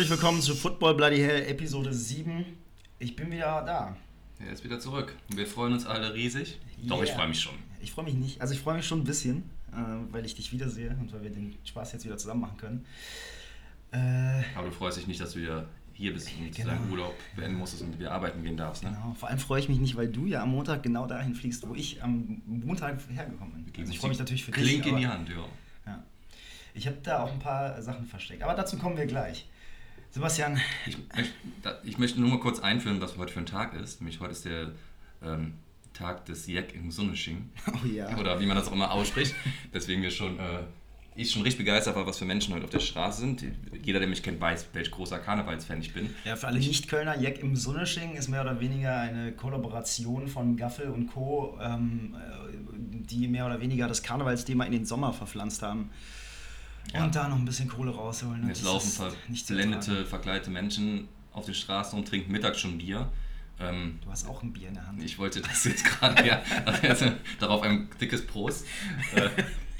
Herzlich willkommen zu Football Bloody Hell Episode 7. Ich bin wieder da. Er ist wieder zurück. Wir freuen uns alle riesig. Doch, Yeah. ich freue mich schon. Ich freue mich nicht. Also ich freue mich schon ein bisschen, äh, weil ich dich wiedersehe und weil wir den Spaß jetzt wieder zusammen machen können. Äh, Aber du freust dich nicht, dass du wieder hier bist und Genau. deinen Urlaub beenden musstest und wieder arbeiten gehen darfst. Ne? genau. Vor allem freue ich mich nicht, weil du ja am Montag genau dahin fliegst, wo ich am Montag hergekommen bin. Also ich freue mich natürlich für dich. Klinke in die Hand, ja. Ja. Ich habe da auch ein paar Sachen versteckt. Aber dazu kommen wir gleich. Sebastian, Ich, da- ich möchte nur mal kurz einführen, was heute für ein Tag ist. Nämlich heute ist der ähm, Tag des Jack im Sonnesching. oh ja. Oder wie man das auch immer ausspricht. Deswegen wir schon, äh, ich schon richtig begeistert war, was für Menschen heute auf der Straße sind. Jeder, der mich kennt, weiß, welch großer Karnevalsfan ich bin. Ja, für alle Nicht-Kölner, Jack im Sonnesching ist mehr oder weniger eine Kollaboration von Gaffel und Co., ähm, äh, die mehr oder weniger das Karnevalsthema in den Sommer verpflanzt haben. Ja. Und da noch ein bisschen Kohle rausholen. Jetzt Das laufen verblendete, verkleidete Menschen auf den Straßen und trinken mittags schon Bier. Ähm, Du hast auch ein Bier in der Hand. Ich wollte das jetzt gerade, ja, also darauf ein dickes Prost. Äh,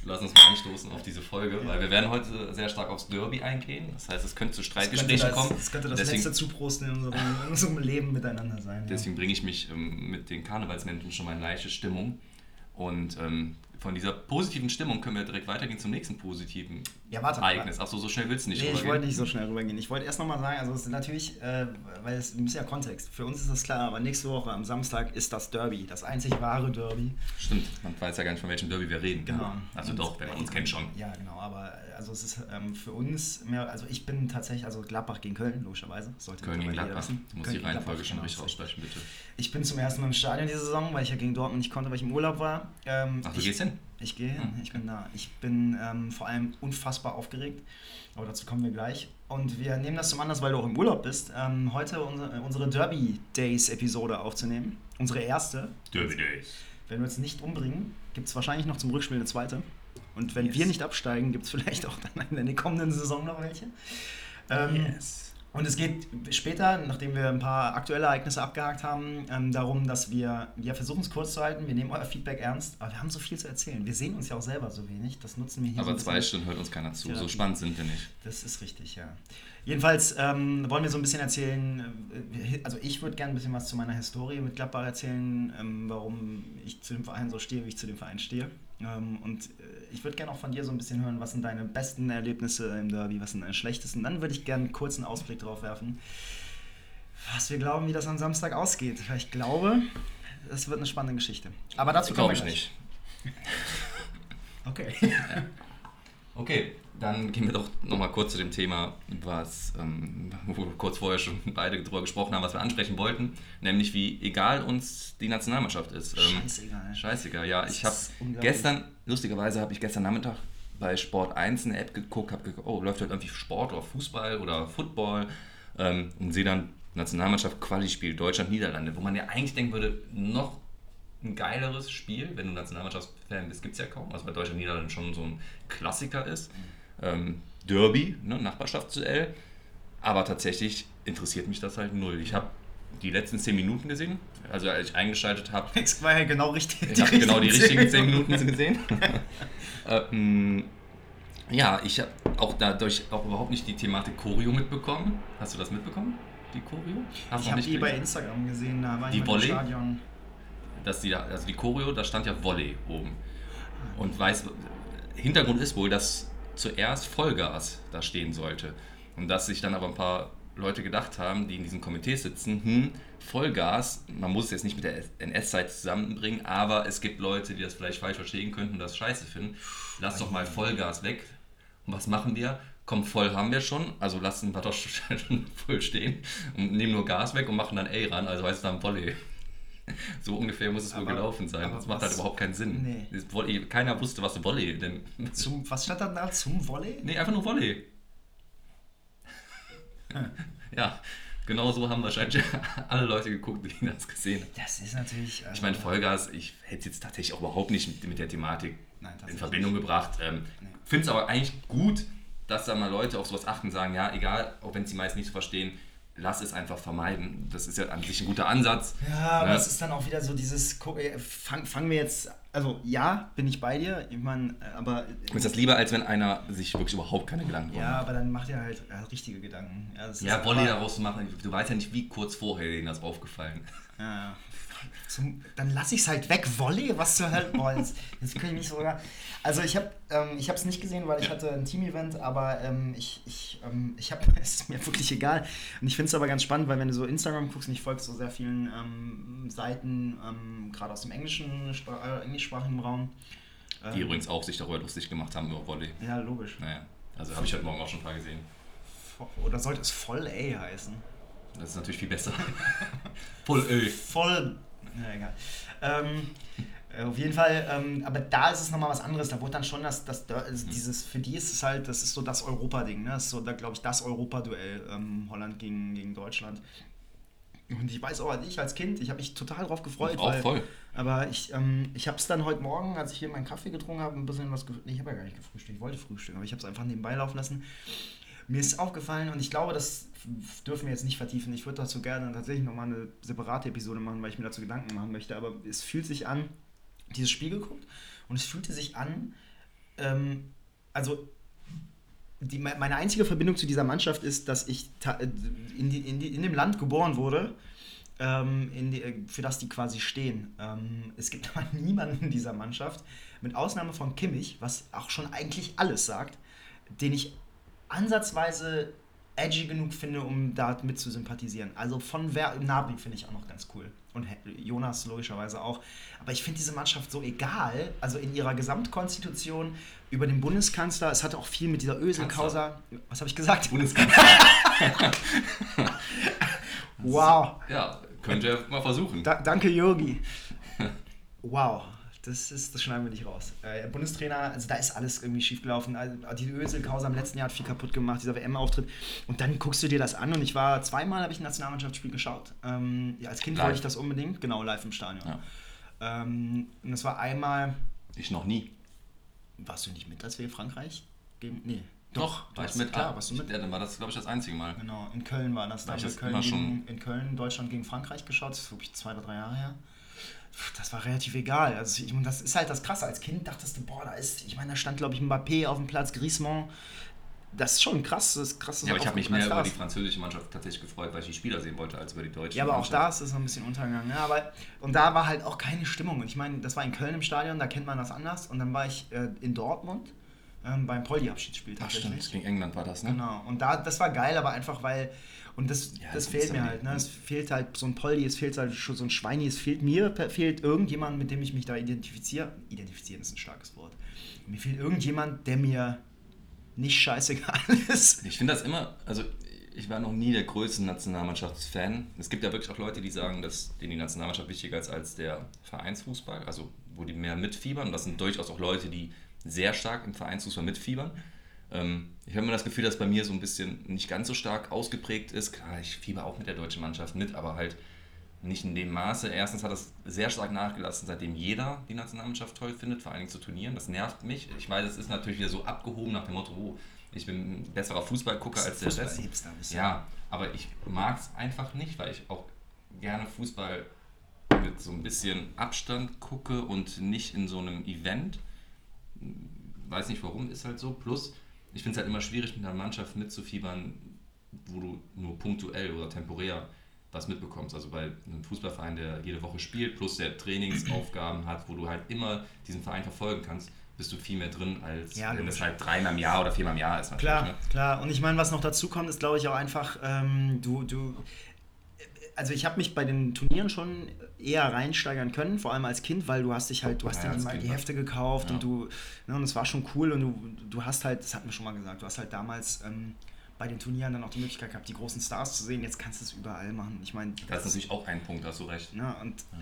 lass uns mal anstoßen auf diese Folge, weil wir werden heute sehr stark aufs Derby eingehen. Das heißt, es könnte zu Streitgesprächen das, kommen. das könnte das deswegen letzte Zuprosten in unserem, in unserem Leben miteinander sein. deswegen bringe ich mich ähm, mit den Karnevalsmenschen schon mal in leichte Stimmung. Und ähm, von dieser positiven Stimmung können wir direkt weitergehen zum nächsten positiven Ja, warte. Ereignis. Achso, so schnell willst du nicht Nee, ich rübergehen? wollte nicht so schnell rübergehen. Ich wollte erst nochmal sagen, also es ist natürlich, äh, weil es bisschen ja Kontext. Für uns ist das klar, aber nächste Woche am Samstag ist das Derby, das einzig wahre Derby. Stimmt, man weiß ja gar nicht, von welchem Derby wir reden. Genau. Also Und- doch, wer uns kennt schon. Ja, genau, aber äh, also es ist ähm, für uns mehr, also ich bin tatsächlich, also Gladbach gegen Köln, logischerweise. Sollte Köln gegen Gladbach. wissen. Du musst Köln die Reihenfolge schon genau, richtig aussprechen, bitte. Ich bin zum ersten Mal im Stadion diese Saison, weil ich ja gegen Dortmund nicht konnte, weil ich im Urlaub war. Ähm, Ach, du ich, gehst hin? Ich gehe hin, ich bin da. Ich bin ähm, vor allem unfassbar aufgeregt, aber dazu kommen wir gleich. Und wir nehmen das zum Anlass, weil du auch im Urlaub bist, ähm, heute unsere, unsere Derby Days Episode aufzunehmen. Unsere erste. Derby Days. Wenn wir uns nicht umbringen, gibt es wahrscheinlich noch zum Rückspiel eine zweite. Und wenn Yes. wir nicht absteigen, gibt es vielleicht auch dann in der kommenden Saison noch welche. Ähm, Yes. und es geht später, nachdem wir ein paar aktuelle Ereignisse abgehakt haben, ähm, darum, dass wir, wir versuchen es kurz zu halten, wir nehmen euer Feedback ernst, aber wir haben so viel zu erzählen. Wir sehen uns ja auch selber so wenig, das nutzen wir hier so Aber ein zwei. Stunden hört uns keiner zu. So Therapie. spannend sind wir nicht. Das ist richtig, ja. Jedenfalls ähm, wollen wir so ein bisschen erzählen, äh, also ich würde gerne ein bisschen was zu meiner Historie mit Gladbach erzählen, ähm, warum ich zu dem Verein so stehe, wie ich zu dem Verein stehe. Ähm, und ich würde gerne auch von dir so ein bisschen hören, was sind deine besten Erlebnisse im Derby, was sind deine schlechtesten. Dann würde ich gerne einen kurzen Ausblick drauf werfen, was wir glauben, wie das am Samstag ausgeht. Weil ich glaube, es wird eine spannende Geschichte. Aber dazu wir ich nicht. Okay. Okay, dann gehen wir doch nochmal kurz zu dem Thema, was, ähm, wo wir kurz vorher schon beide drüber gesprochen haben, was wir ansprechen wollten, nämlich wie egal uns die Nationalmannschaft ist. Ähm, Scheißegal. Scheißegal, ja. Das Ich habe gestern, lustigerweise habe ich gestern Nachmittag bei Sport 1 eine App geguckt, habe geguckt, oh, läuft heute irgendwie Sport oder Fußball oder Football ähm, und sehe dann Nationalmannschaft Quali-Spiel Deutschland-Niederlande, wo man ja eigentlich denken würde, noch ein geileres Spiel, wenn du Nationalmannschaftsfan bist, gibt es ja kaum, also bei Deutschland-Niederlande schon so ein Klassiker ist. Ähm, Derby, ne, Nachbarschaftsduell, aber tatsächlich interessiert mich das halt null. Ich habe die letzten 10 Minuten gesehen, also als ich eingeschaltet habe, Das war ja genau richtig. ich habe genau die richtigen 10 zehn Minuten gesehen. ähm, ja, ich habe auch dadurch auch überhaupt nicht die Thematik Choreo mitbekommen. Hast du das mitbekommen? Die Choreo? Hast Ich habe die bei? Instagram gesehen, da war Die ich im Stadion. Dass die, also die Choreo, da stand ja Volley oben. Und weiß, Hintergrund ist wohl, dass zuerst Vollgas da stehen sollte. Und dass sich dann aber ein paar Leute gedacht haben, die in diesem Komitee sitzen, hm, Vollgas, man muss es jetzt nicht mit der NS-Zeit zusammenbringen, aber es gibt Leute, die das vielleicht falsch verstehen könnten und das scheiße finden. Lass doch mal Vollgas weg. Und was machen wir? Komm, voll haben wir schon, also lassen wir doch schon voll stehen und nehmen nur Gas weg und machen dann A ran, also heißt dann Volley. So ungefähr muss es wohl Aber- gelaufen sein. Das macht was- halt überhaupt keinen Sinn. Nee. Volley, keiner wusste, was Volley denn. Zum, was stand da da? Zum Volley? Nee, einfach nur Volley. ja, genau so haben wahrscheinlich alle Leute geguckt, die das gesehen haben. Das ist natürlich. äh, Ich meine, Vollgas, ich hätte es jetzt tatsächlich auch überhaupt nicht mit, mit der Thematik Nein, in Verbindung gebracht. Ähm, Nee. Finde es aber eigentlich gut, dass da mal Leute auf sowas achten und sagen, ja, egal, auch wenn es die meisten nicht so verstehen, lass es einfach vermeiden. Das ist ja an sich ein guter Ansatz. Ja, aber Ne? es ist dann auch wieder so dieses, äh, fang, fangen wir jetzt also ja, bin ich bei dir. Ich meine, aber. Ist das lieber, als wenn einer sich wirklich überhaupt keine Gedanken macht? Ja, aber dann macht er halt, richtige Gedanken. Ja, ja Volley daraus zu machen, du weißt ja nicht, wie kurz vorher denen das aufgefallen. Ja, zum, dann lasse ich es halt weg. Volley, was zur Hölle? Boah, jetzt, kann ich mich sogar. Also ich habe ähm, es nicht gesehen, weil ich hatte ein Team-Event, aber ähm, ich, ich, ähm, ich habe, es ist mir wirklich egal. Und ich finde es aber ganz spannend, weil wenn du so Instagram guckst und ich folge so sehr vielen ähm, Seiten, ähm, gerade aus dem englischen, äh, englischsprachigen Raum. Die ähm, übrigens auch sich darüber lustig gemacht haben über Volley. Ja, logisch. Naja, also habe ich heute Morgen auch schon ein paar gesehen. Oder sollte es voll A heißen? Das ist natürlich viel besser. Voll Ö. Voll. Ja, egal. Ähm, äh, auf jeden Fall, ähm, aber da ist es nochmal was anderes. Da wurde dann schon das, das also dieses, für die ist es halt, das ist so das Europa-Ding, ne? Das ist so, da glaube ich, das Europa-Duell ähm, Holland gegen, gegen Deutschland. Und ich weiß auch, ich als Kind, ich habe mich total drauf gefreut. Auch weil, voll. Aber ich, ähm, ich habe es dann heute Morgen, als ich hier meinen Kaffee getrunken habe, ein bisschen was. Nee, ich habe ja gar nicht gefrühstückt, ich wollte frühstücken, aber ich habe es einfach nebenbei laufen lassen. Mir ist aufgefallen und ich glaube, das dürfen wir jetzt nicht vertiefen. Ich würde dazu gerne tatsächlich nochmal eine separate Episode machen, weil ich mir dazu Gedanken machen möchte. Aber es fühlt sich an, dieses Spiel geguckt und es fühlte sich an, ähm, also die, meine einzige Verbindung zu dieser Mannschaft ist, dass ich in, die, in, die, in dem Land geboren wurde, ähm, die, für das die quasi stehen. Ähm, es gibt aber niemanden in dieser Mannschaft, mit Ausnahme von Kimmich, was auch schon eigentlich alles sagt, den ich ansatzweise edgy genug finde, um da mit zu sympathisieren. Also von Ver Nabri finde ich auch noch ganz cool. Und Jonas logischerweise auch. Aber ich finde diese Mannschaft so egal, also in ihrer Gesamtkonstitution über den Bundeskanzler. Es hat auch viel mit dieser Ösel-Causa. Was habe ich gesagt? Bundeskanzler. wow. Ja, könnt ihr mal versuchen. Da, danke, Yogi. Wow. Das, ist, das schneiden wir nicht raus. Äh, Bundestrainer, also da ist alles irgendwie schiefgelaufen. Also, die Ösel-Causa im letzten Jahr hat viel kaputt gemacht, dieser WM-Auftritt. Und dann guckst du dir das an und ich war zweimal, habe ich ein Nationalmannschaftsspiel geschaut. Ähm, ja, als Kind live. wollte ich das unbedingt, genau, live im Stadion. Ja. Ähm, und das war einmal. Ich noch nie. Warst du nicht mit, als wir in Frankreich gegen. Nee. Doch, war ich mit. Klar, warst du mit? Ja, dann war das, glaube ich, das einzige Mal. Genau, in Köln war das. Da haben wir Köln gegen, in Köln, Deutschland gegen Frankreich geschaut. Das ist, glaube ich, zwei oder drei Jahre her das war relativ egal. Also ich, das ist halt das Krasse. Als Kind dachtest du, boah, da ist, ich meine, da stand, glaube ich, Mbappé auf dem Platz, Griezmann. Das ist schon krass. Das ist krass ja, aber ich habe mich mehr über die französische Mannschaft tatsächlich gefreut, weil ich die Spieler sehen wollte, als über die deutsche. Ja, aber auch da ist es noch ein bisschen untergegangen. Ja, aber, und da war halt auch keine Stimmung. Und ich meine, das war in Köln im Stadion, da kennt man das anders. Und dann war ich äh, in Dortmund ähm, beim Poldi-Abschiedsspiel tatsächlich. Ach stimmt, gegen England war das, ne? Genau. Und da, das war geil, aber einfach, weil und das, ja, das, das fehlt mir halt. Ne? Es fehlt halt so ein Polly, es fehlt halt so ein Schweini, es fehlt mir, fehlt irgendjemand, mit dem ich mich da identifiziere. Identifizieren ist ein starkes Wort. Mir fehlt irgendjemand, der mir nicht scheißegal ist. Ich finde das immer, also ich war noch nie der größte Nationalmannschaftsfan. Es gibt ja wirklich auch Leute, die sagen, dass denen die Nationalmannschaft wichtiger ist als der Vereinsfußball, also wo die mehr mitfiebern. Das sind durchaus auch Leute, die sehr stark im Vereinsfußball mitfiebern. Ähm, ich habe immer das Gefühl, dass bei mir so ein bisschen nicht ganz so stark ausgeprägt ist. Klar, ich fieber auch mit der deutschen Mannschaft mit, aber halt nicht in dem Maße. Erstens hat das sehr stark nachgelassen, seitdem jeder die Nationalmannschaft toll findet, vor allen Dingen zu Turnieren. Das nervt mich. Ich weiß, es ist natürlich wieder so abgehoben nach dem Motto, oh, ich bin ein besserer Fußballgucker als der Rest. Ja, aber ich mag es einfach nicht, weil ich auch gerne Fußball mit so ein bisschen Abstand gucke und nicht in so einem Event. Weiß nicht warum, ist halt so. Plus, ich finde es halt immer schwierig, mit einer Mannschaft mitzufiebern, wo du nur punktuell oder temporär was mitbekommst. Also bei einem Fußballverein, der jede Woche spielt, plus der Trainingsaufgaben hat, wo du halt immer diesen Verein verfolgen kannst, bist du viel mehr drin, als ja, wenn es halt dreimal im Jahr oder viermal im Jahr ist. Klar, ne? klar. Und ich meine, was noch dazu kommt, ist, glaube ich, auch einfach, ähm, du, du, also ich habe mich bei den Turnieren schon eher reinsteigern können, vor allem als Kind, weil du hast dich halt, du hast ja, dir die, die Hefte gekauft ja. und du, ne, und es war schon cool und du, du hast halt, das hatten wir schon mal gesagt, du hast halt damals ähm, bei den Turnieren dann auch die Möglichkeit gehabt, die großen Stars zu sehen. Jetzt kannst du es überall machen. Ich meine, das, das ist natürlich auch ein Punkt, hast du recht. Ne, und ja.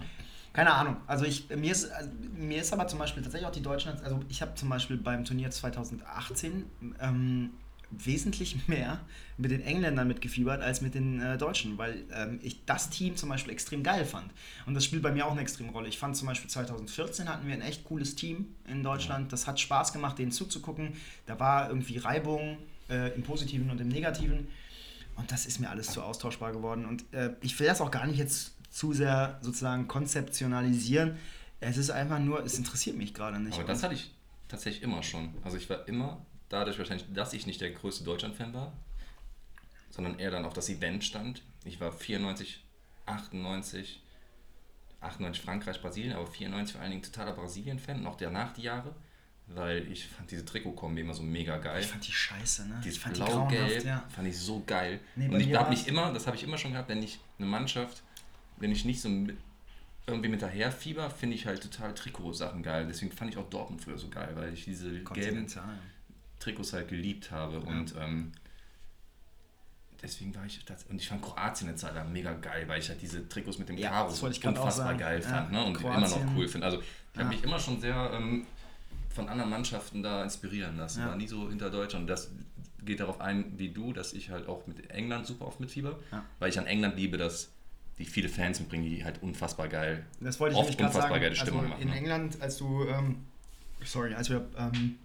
keine Ahnung. Also ich, mir ist, also mir ist aber zum Beispiel tatsächlich auch die Deutschen, also ich habe zum Beispiel beim Turnier 2018 ähm, wesentlich mehr mit den Engländern mitgefiebert als mit den äh, Deutschen, weil ähm, ich das Team zum Beispiel extrem geil fand. Und das spielt bei mir auch eine extreme Rolle. Ich fand zum Beispiel 2014 hatten wir ein echt cooles Team in Deutschland. Das hat Spaß gemacht, denen zuzugucken. Da war irgendwie Reibung äh, im Positiven und im Negativen. Und das ist mir alles zu austauschbar geworden. Und äh, ich will das auch gar nicht jetzt zu sehr sozusagen konzeptionalisieren Es ist einfach nur, es interessiert mich gerade nicht. Aber das hatte ich tatsächlich immer schon. Also ich war immer, dadurch wahrscheinlich, dass ich nicht der größte Deutschland-Fan war, sondern eher dann auf das Event stand. Ich war 94, 98, 98 Frankreich, Brasilien, aber 94 vor allen Dingen totaler Brasilien-Fan, noch danach die Jahre, weil ich fand diese Trikot-Kombi immer so mega geil. ich fand die scheiße, ne? Dieses ich fand die Blau-Gelb grauenhaft, ja. fand ich so geil. Nee, und ich habe mich immer, das habe ich immer schon gehabt, wenn ich eine Mannschaft, wenn ich nicht so mit, irgendwie mit daher fieber, finde ich halt total Trikotsachen geil. Deswegen fand ich auch Dortmund früher so geil, weil ich diese gelben. Trikots halt geliebt habe. Und ähm, deswegen war ich das. Und ich fand Kroatien eine Zeit lang mega geil, weil ich halt diese Trikots mit dem Ja, Karo unfassbar geil Ja, fand ne? und immer Kroatien. noch cool finde. Also ich Ja. habe mich immer schon sehr ähm, von anderen Mannschaften da inspirieren lassen. Ja. War nie so hinter Deutschland. Das geht darauf ein, wie du, dass ich halt auch mit England super oft mitfieber, Ja. weil ich an England liebe, dass die viele Fans mitbringen, die halt unfassbar geil. Das wollte ich oft unfassbar sagen. geile Stimmung also machen. in ne? England, als du, ähm, sorry, als wir, ähm,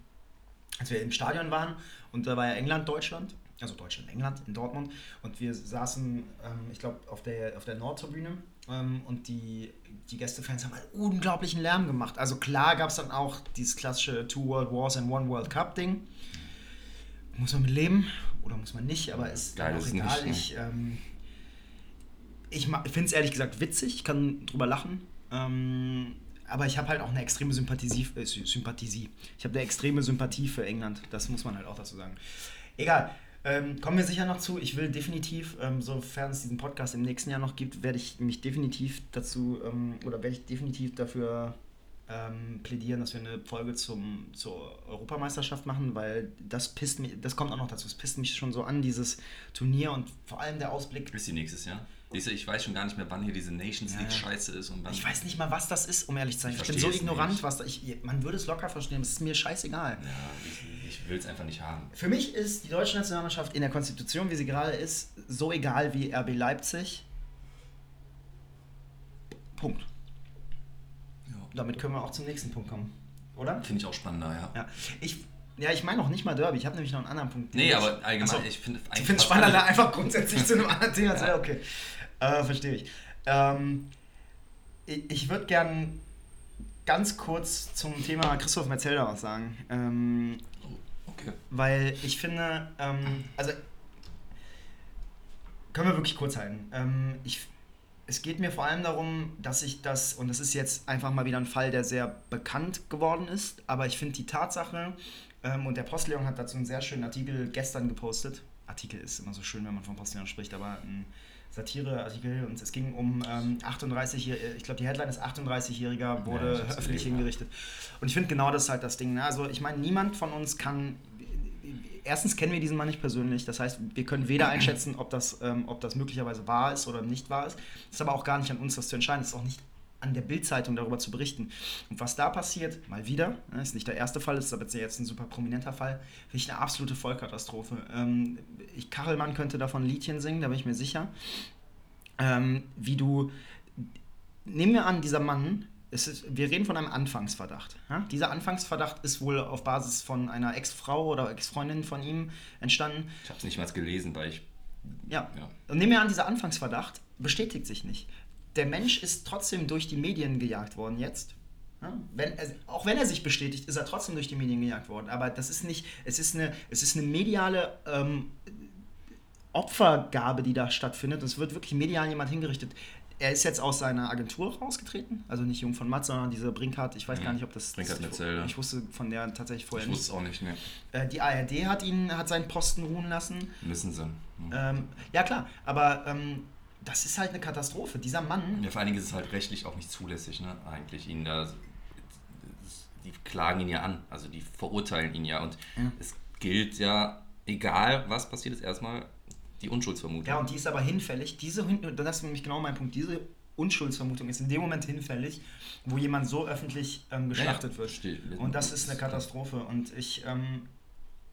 als wir im Stadion waren und da war ja England, Deutschland, also Deutschland, England in Dortmund und wir saßen, ähm, ich glaube, auf der, auf der Nordtribüne ähm, und die, die Gästefans haben halt unglaublichen Lärm gemacht. Also klar gab es dann auch dieses klassische Two World Wars and One World Cup Ding. Muss man mit leben oder muss man nicht, aber ist Geil auch egal. nicht, ich ähm, ich finde es ehrlich gesagt witzig, ich kann drüber lachen. Ähm, aber ich habe halt auch eine extreme Sympathie, äh, Sy- Sympathie. Ich habe eine extreme Sympathie für England. Das muss man halt auch dazu sagen. Egal. Ähm, kommen wir sicher noch zu. Ich will definitiv, ähm, sofern es diesen Podcast im nächsten Jahr noch gibt, werde ich mich definitiv dazu ähm, oder werde ich definitiv dafür ähm, plädieren, dass wir eine Folge zum, zur Europameisterschaft machen, weil das pisst mich, das kommt auch noch dazu. Es pisst mich schon so an, dieses Turnier und vor allem der Ausblick Ist die nächstes Jahr? Du, ich weiß schon gar nicht mehr, wann hier diese Nations League ja. scheiße ist und wann. Ich weiß nicht mal, was das ist, um ehrlich zu sein. Ich Ich, bin so ignorant, nicht. was da. Ich, man würde es locker verstehen, es ist mir scheißegal. Ja, ich, ich will es einfach nicht haben. Für mich ist die deutsche Nationalmannschaft in der Konstitution, wie sie gerade ist, so egal wie RB Leipzig. Punkt. Ja. Damit können wir auch zum nächsten Punkt kommen. Oder? Finde ich auch spannender, ja. Ja. Ich, ja, ich meine auch nicht mal Derby. Ich habe nämlich noch einen anderen Punkt. Nee, Ich- aber allgemein, Achso. ich finde Ich finde es spannender, einfach grundsätzlich zu einem anderen Thema zu ja. Okay, äh, verstehe ich. Ähm, ich ich würde gern ganz kurz zum Thema Christoph Metzelder was sagen. Ähm, Okay. weil ich finde, ähm, also können wir wirklich kurz halten. Ähm, ich, es geht mir vor allem darum, dass ich das, und das ist jetzt einfach mal wieder ein Fall, der sehr bekannt geworden ist, aber ich finde die Tatsache, ähm, und der Postleon hat dazu einen sehr schönen Artikel gestern gepostet. Artikel ist immer so schön, wenn man von Postleon spricht, aber ein Satireartikel und es ging um ähm, 38, ich glaube die Headline ist 38-Jähriger Ja, ich wurde hab's öffentlich ja. hingerichtet. Und ich finde genau das ist halt das Ding. Ne? Also ich meine, niemand von uns kann. Erstens kennen wir diesen Mann nicht persönlich, das heißt, wir können weder einschätzen, ob das, ähm, ob das möglicherweise wahr ist oder nicht wahr ist. Es ist aber auch gar nicht an uns, das zu entscheiden. Es ist auch nicht an der Bildzeitung darüber zu berichten. Und was da passiert, mal wieder, ne, ist nicht der erste Fall, ist aber jetzt ein super prominenter Fall, finde ich eine absolute Vollkatastrophe. Ähm, ich, Kachelmann könnte davon ein Liedchen singen, da bin ich mir sicher. Ähm, wie du, nehmen wir an, dieser Mann, es ist, wir reden von einem Anfangsverdacht. Ja? Dieser Anfangsverdacht ist wohl auf Basis von einer Ex-Frau oder Ex-Freundin von ihm entstanden. Ich habe es nicht mal gelesen, weil ich. Ja. Ja. Und nehmen wir an, dieser Anfangsverdacht bestätigt sich nicht. Der Mensch ist trotzdem durch die Medien gejagt worden jetzt. Ja? Wenn er, auch wenn er sich bestätigt, ist er trotzdem durch die Medien gejagt worden. Aber das ist nicht, es ist eine, es ist eine mediale ähm, Opfergabe, die da stattfindet. Es wird wirklich medial jemand hingerichtet. Er ist jetzt aus seiner Agentur rausgetreten, also nicht Jung von Matt, sondern diese Brinkhardt, ich weiß gar nicht, ob das... Brinkhardt das Metzelder. Ich wusste von der tatsächlich vorher Ich nicht. wusste es auch nicht, ne? Die ARD hat ihn, hat seinen Posten ruhen lassen. Müssen sie. Hm. Ähm, ja klar, aber ähm, das ist halt eine Katastrophe. Dieser Mann, Ja, vor allen Dingen ist es halt rechtlich auch nicht zulässig, ne? Eigentlich ihn da. Die klagen ihn ja an, also die verurteilen ihn ja. Und Ja. es gilt ja, egal was passiert ist, erstmal die Unschuldsvermutung. ja und die ist aber hinfällig. Diese, das ist nämlich genau mein Punkt, diese Unschuldsvermutung ist in dem Moment hinfällig, wo jemand so öffentlich ähm, geschlachtet Ja, wird. steht- Und das ist eine Katastrophe. Und ich, ähm,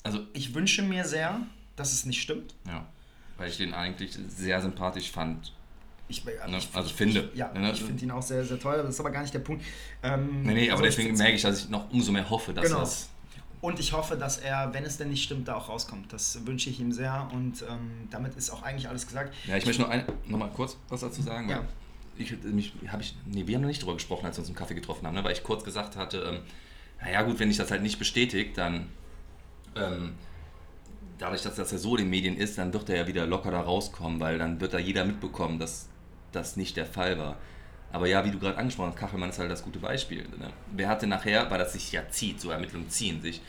Also, ich wünsche mir sehr, dass es nicht stimmt. ja, weil ich den eigentlich sehr sympathisch fand. Ich, Ne? ich, Also finde. Ich, ja, Ne? ich finde ihn auch sehr, sehr toll. Das ist aber gar nicht der Punkt. Ähm, Nee, nee, aber also deswegen merke ich, dass ich noch umso mehr hoffe, dass Genau. das. Und ich hoffe, dass er, wenn es denn nicht stimmt, da auch rauskommt. Das wünsche ich ihm sehr und ähm, damit ist auch eigentlich alles gesagt. Ja, ich möchte noch, ein, noch mal kurz was dazu sagen. Ja. Ich, mich, hab ich, nee, wir haben noch nicht drüber gesprochen, als wir uns im Kaffee getroffen haben, ne? weil ich kurz gesagt hatte, ähm, naja gut, wenn ich das halt nicht bestätigt, dann ähm, dadurch, dass das ja so in den Medien ist, dann wird er ja wieder locker da rauskommen, weil dann wird da jeder mitbekommen, dass das nicht der Fall war. Aber ja, wie du gerade angesprochen hast, Kachelmann ist halt das gute Beispiel. Ne? Wer hatte nachher, weil das sich ja zieht, so Ermittlungen ziehen sich,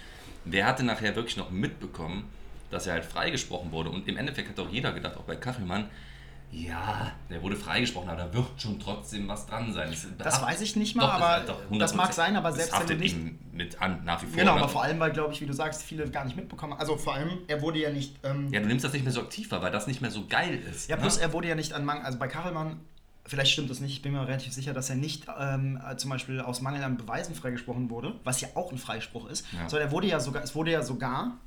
wer hatte nachher wirklich noch mitbekommen, dass er halt freigesprochen wurde? Und im Endeffekt hat auch jeder gedacht, auch bei Kachelmann, ja, der wurde freigesprochen, aber da wird schon trotzdem was dran sein. Das, das weiß ich nicht mal, doch, aber das mag sein, aber selbst wenn du nicht mit an nach wie vor. Genau, ne? aber vor allem, weil glaube ich, wie du sagst, viele gar nicht mitbekommen. Also vor allem, er wurde ja nicht. Ähm, ja, du nimmst das nicht mehr so aktiv wahr, weil das nicht mehr so geil ist. Ja, plus ne? er wurde ja nicht an Mangel. Also bei Kachelmann Vielleicht stimmt das nicht, ich bin mir relativ sicher, dass er nicht ähm, zum Beispiel aus Mangel an Beweisen freigesprochen wurde, was ja auch ein Freispruch ist, ja. sondern er wurde ja sogar, es wurde ja sogar,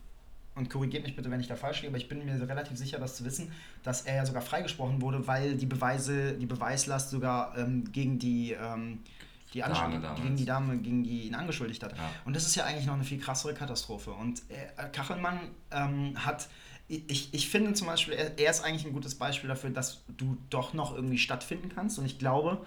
und korrigiert mich bitte, wenn ich da falsch liege, aber ich bin mir relativ sicher, das zu wissen, dass er ja sogar freigesprochen wurde, weil die Beweise, die Beweislast sogar ähm, gegen die ähm, die Dame gegen die Dame, gegen die ihn angeschuldigt hat. Ja. Und das ist ja eigentlich noch eine viel krassere Katastrophe. Und äh, Kachelmann ähm, hat ich, ich finde zum Beispiel, er, er, ist eigentlich ein gutes Beispiel dafür, dass du doch noch irgendwie stattfinden kannst. Und ich glaube,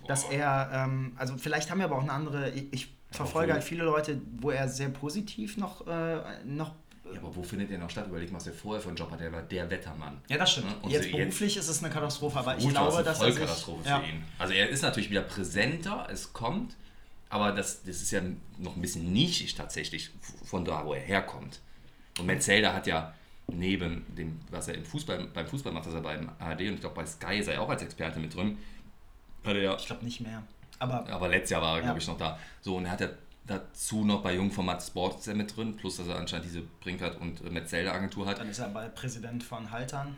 Boah. dass er, ähm, also vielleicht haben wir aber auch eine andere, ich, ich verfolge halt viele Leute, wo er sehr positiv noch, äh, noch ja, aber wo findet er noch statt? Überleg mal, was er vorher für einen Job hat. Er war der Wettermann. Ja, das stimmt. Und jetzt beruflich jetzt, ist es eine Katastrophe, aber ich glaube, dass er sich, für ja. ihn. Also er ist natürlich wieder präsenter, es kommt, aber das, das ist ja noch ein bisschen nischig tatsächlich von da, wo er herkommt. Und Metzelder hat ja neben dem, was er im Fußball, beim Fußball macht, dass er beim ARD und ich glaube bei Sky sei er auch als Experte mit drin. Hat er, ich glaube nicht mehr. Aber, aber letztes Jahr war er, ja. glaube ich, noch da. So, und er hat ja dazu noch bei Jungformat Sports mit drin, plus dass er anscheinend diese Brinkwert und Metzelder Agentur hat. Dann ist er bald Präsident von Haltern.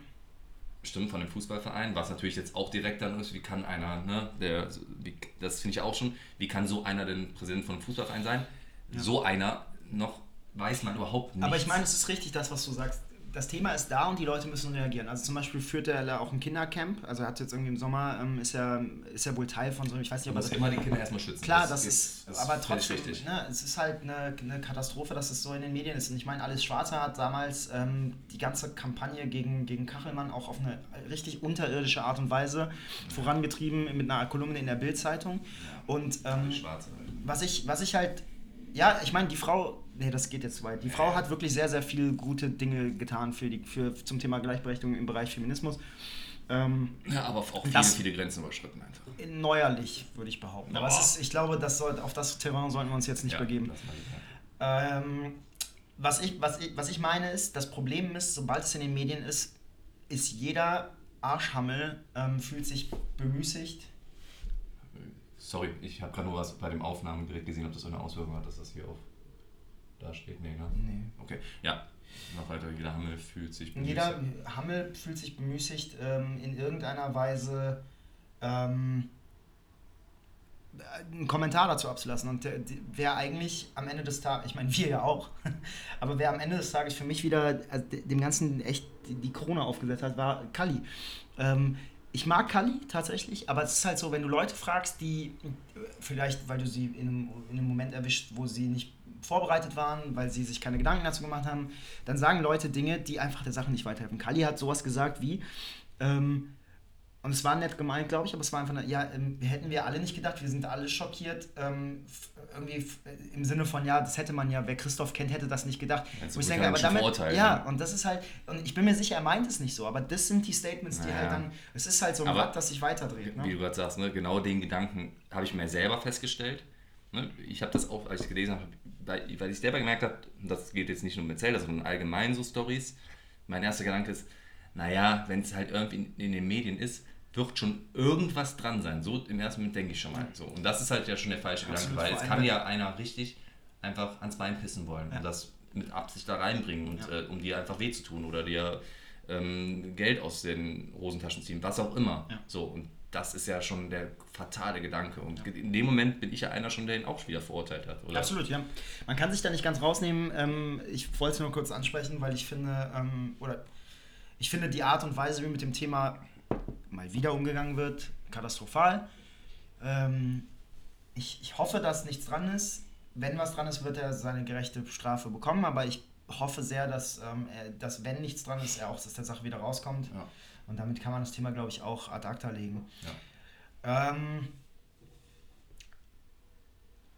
Stimmt, von dem Fußballverein, was natürlich jetzt auch direkt dann ist, wie kann einer, ne, der, wie, das finde ich auch schon, wie kann so einer denn Präsident von einem Fußballverein sein? Ja. So einer noch weiß man überhaupt nicht. Aber ich meine, es ist richtig, das, was du sagst das Thema ist da und die Leute müssen reagieren. Also zum Beispiel führt er auch ein Kindercamp. Also er hat jetzt irgendwie im Sommer, ähm, ist, er, ist wohl Teil von so einem, ich weiß nicht, ob er das... immer die Kinder erstmal schützen. Klar, das, das ist, das aber trotzdem, ne, es ist halt eine, eine, Katastrophe, dass es so in den Medien ist. Und ich meine, Alles Schwarze hat damals ähm, die ganze Kampagne gegen, gegen Kachelmann auch auf eine richtig unterirdische Art und Weise vorangetrieben mit einer Kolumne in der Bildzeitung. Ja, und ähm, was, ich, was ich halt, ja, ich meine, die Frau Nee, das geht jetzt zu weit. Die Frau hat wirklich sehr, sehr viele gute Dinge getan für die, für, zum Thema Gleichberechtigung im Bereich Feminismus. Ähm, ja, aber auch viele, viele Grenzen überschritten einfach. Neuerlich, würde ich behaupten. Aber ist, ich glaube, das soll, auf das Terrain sollten wir uns jetzt nicht ja, begeben. Ähm, was, ich, was, ich, was ich meine ist, das Problem ist, sobald es in den Medien ist, ist jeder Arschhammel, ähm, fühlt sich bemüßigt. Sorry, ich habe gerade nur was bei dem Aufnahmegerät gesehen, ob das so eine Auswirkung hat, dass das hier auf da steht, nee, ne? Nee. Okay, ja. Noch weiter, jeder Hammel fühlt sich bemüßigt. Jeder Hammel fühlt sich bemüßigt, ähm, in irgendeiner Weise ähm, einen Kommentar dazu abzulassen. Und der, der, wer eigentlich am Ende des Tages, ich meine, wir ja auch, aber wer am Ende des Tages für mich wieder also dem Ganzen echt die Krone aufgesetzt hat, war Kali. Ähm, ich mag Kali tatsächlich, aber es ist halt so, wenn du Leute fragst, die vielleicht, weil du sie in einem, in einem Moment erwischt, wo sie nicht vorbereitet waren, weil sie sich keine Gedanken dazu gemacht haben, dann sagen Leute Dinge, die einfach der Sache nicht weiterhelfen. Kali hat sowas gesagt wie, ähm, und es war nett gemeint, glaube ich, aber es war einfach, ja, ähm, hätten wir alle nicht gedacht, wir sind alle schockiert. Ähm, irgendwie im Sinne von, ja, das hätte man ja, wer Christoph kennt, hätte das nicht gedacht. Also ich denke, aber damit, Vorteil, ja, und das ist halt, und ich bin mir sicher, er meint es nicht so, aber das sind die Statements, die naja. halt dann, es ist halt so ein Rad, das sich weiterdreht. Ne? Wie du gerade sagst, ne, genau den Gedanken habe ich mir selber festgestellt. Ne? Ich habe das auch, als ich gelesen habe, weil, weil ich selber gemerkt habe, das geht jetzt nicht nur mit Zelda, sondern allgemein so Stories. Mein erster Gedanke ist, naja, wenn es halt irgendwie in, in, den Medien ist, wird schon irgendwas dran sein. So im ersten Moment denke ich schon mal so. Und das ist halt ja schon der falsche Gedanke, weil es kann ja einer richtig einfach ans Bein pissen wollen ja. und das mit Absicht da reinbringen und ja. äh, um dir einfach weh zu tun oder dir ähm, Geld aus den Hosentaschen ziehen, was auch immer. Ja. So, und das ist ja schon der fatale Gedanke. Und ja. in dem Moment bin ich ja einer schon, der ihn auch wieder verurteilt hat. Oder? Absolut, ja. Man kann sich da nicht ganz rausnehmen. Ähm, ich wollte es nur kurz ansprechen, weil ich finde, ähm, oder ich finde die Art und Weise, wie mit dem Thema mal wieder umgegangen wird, katastrophal. Ähm, ich, ich hoffe, dass nichts dran ist. Wenn was dran ist, wird er seine gerechte Strafe bekommen, aber ich hoffe sehr, dass, dass wenn nichts dran ist, er auch aus der Sache wieder rauskommt. Ja. Und damit kann man das Thema, glaube ich, auch ad acta legen. Ähm,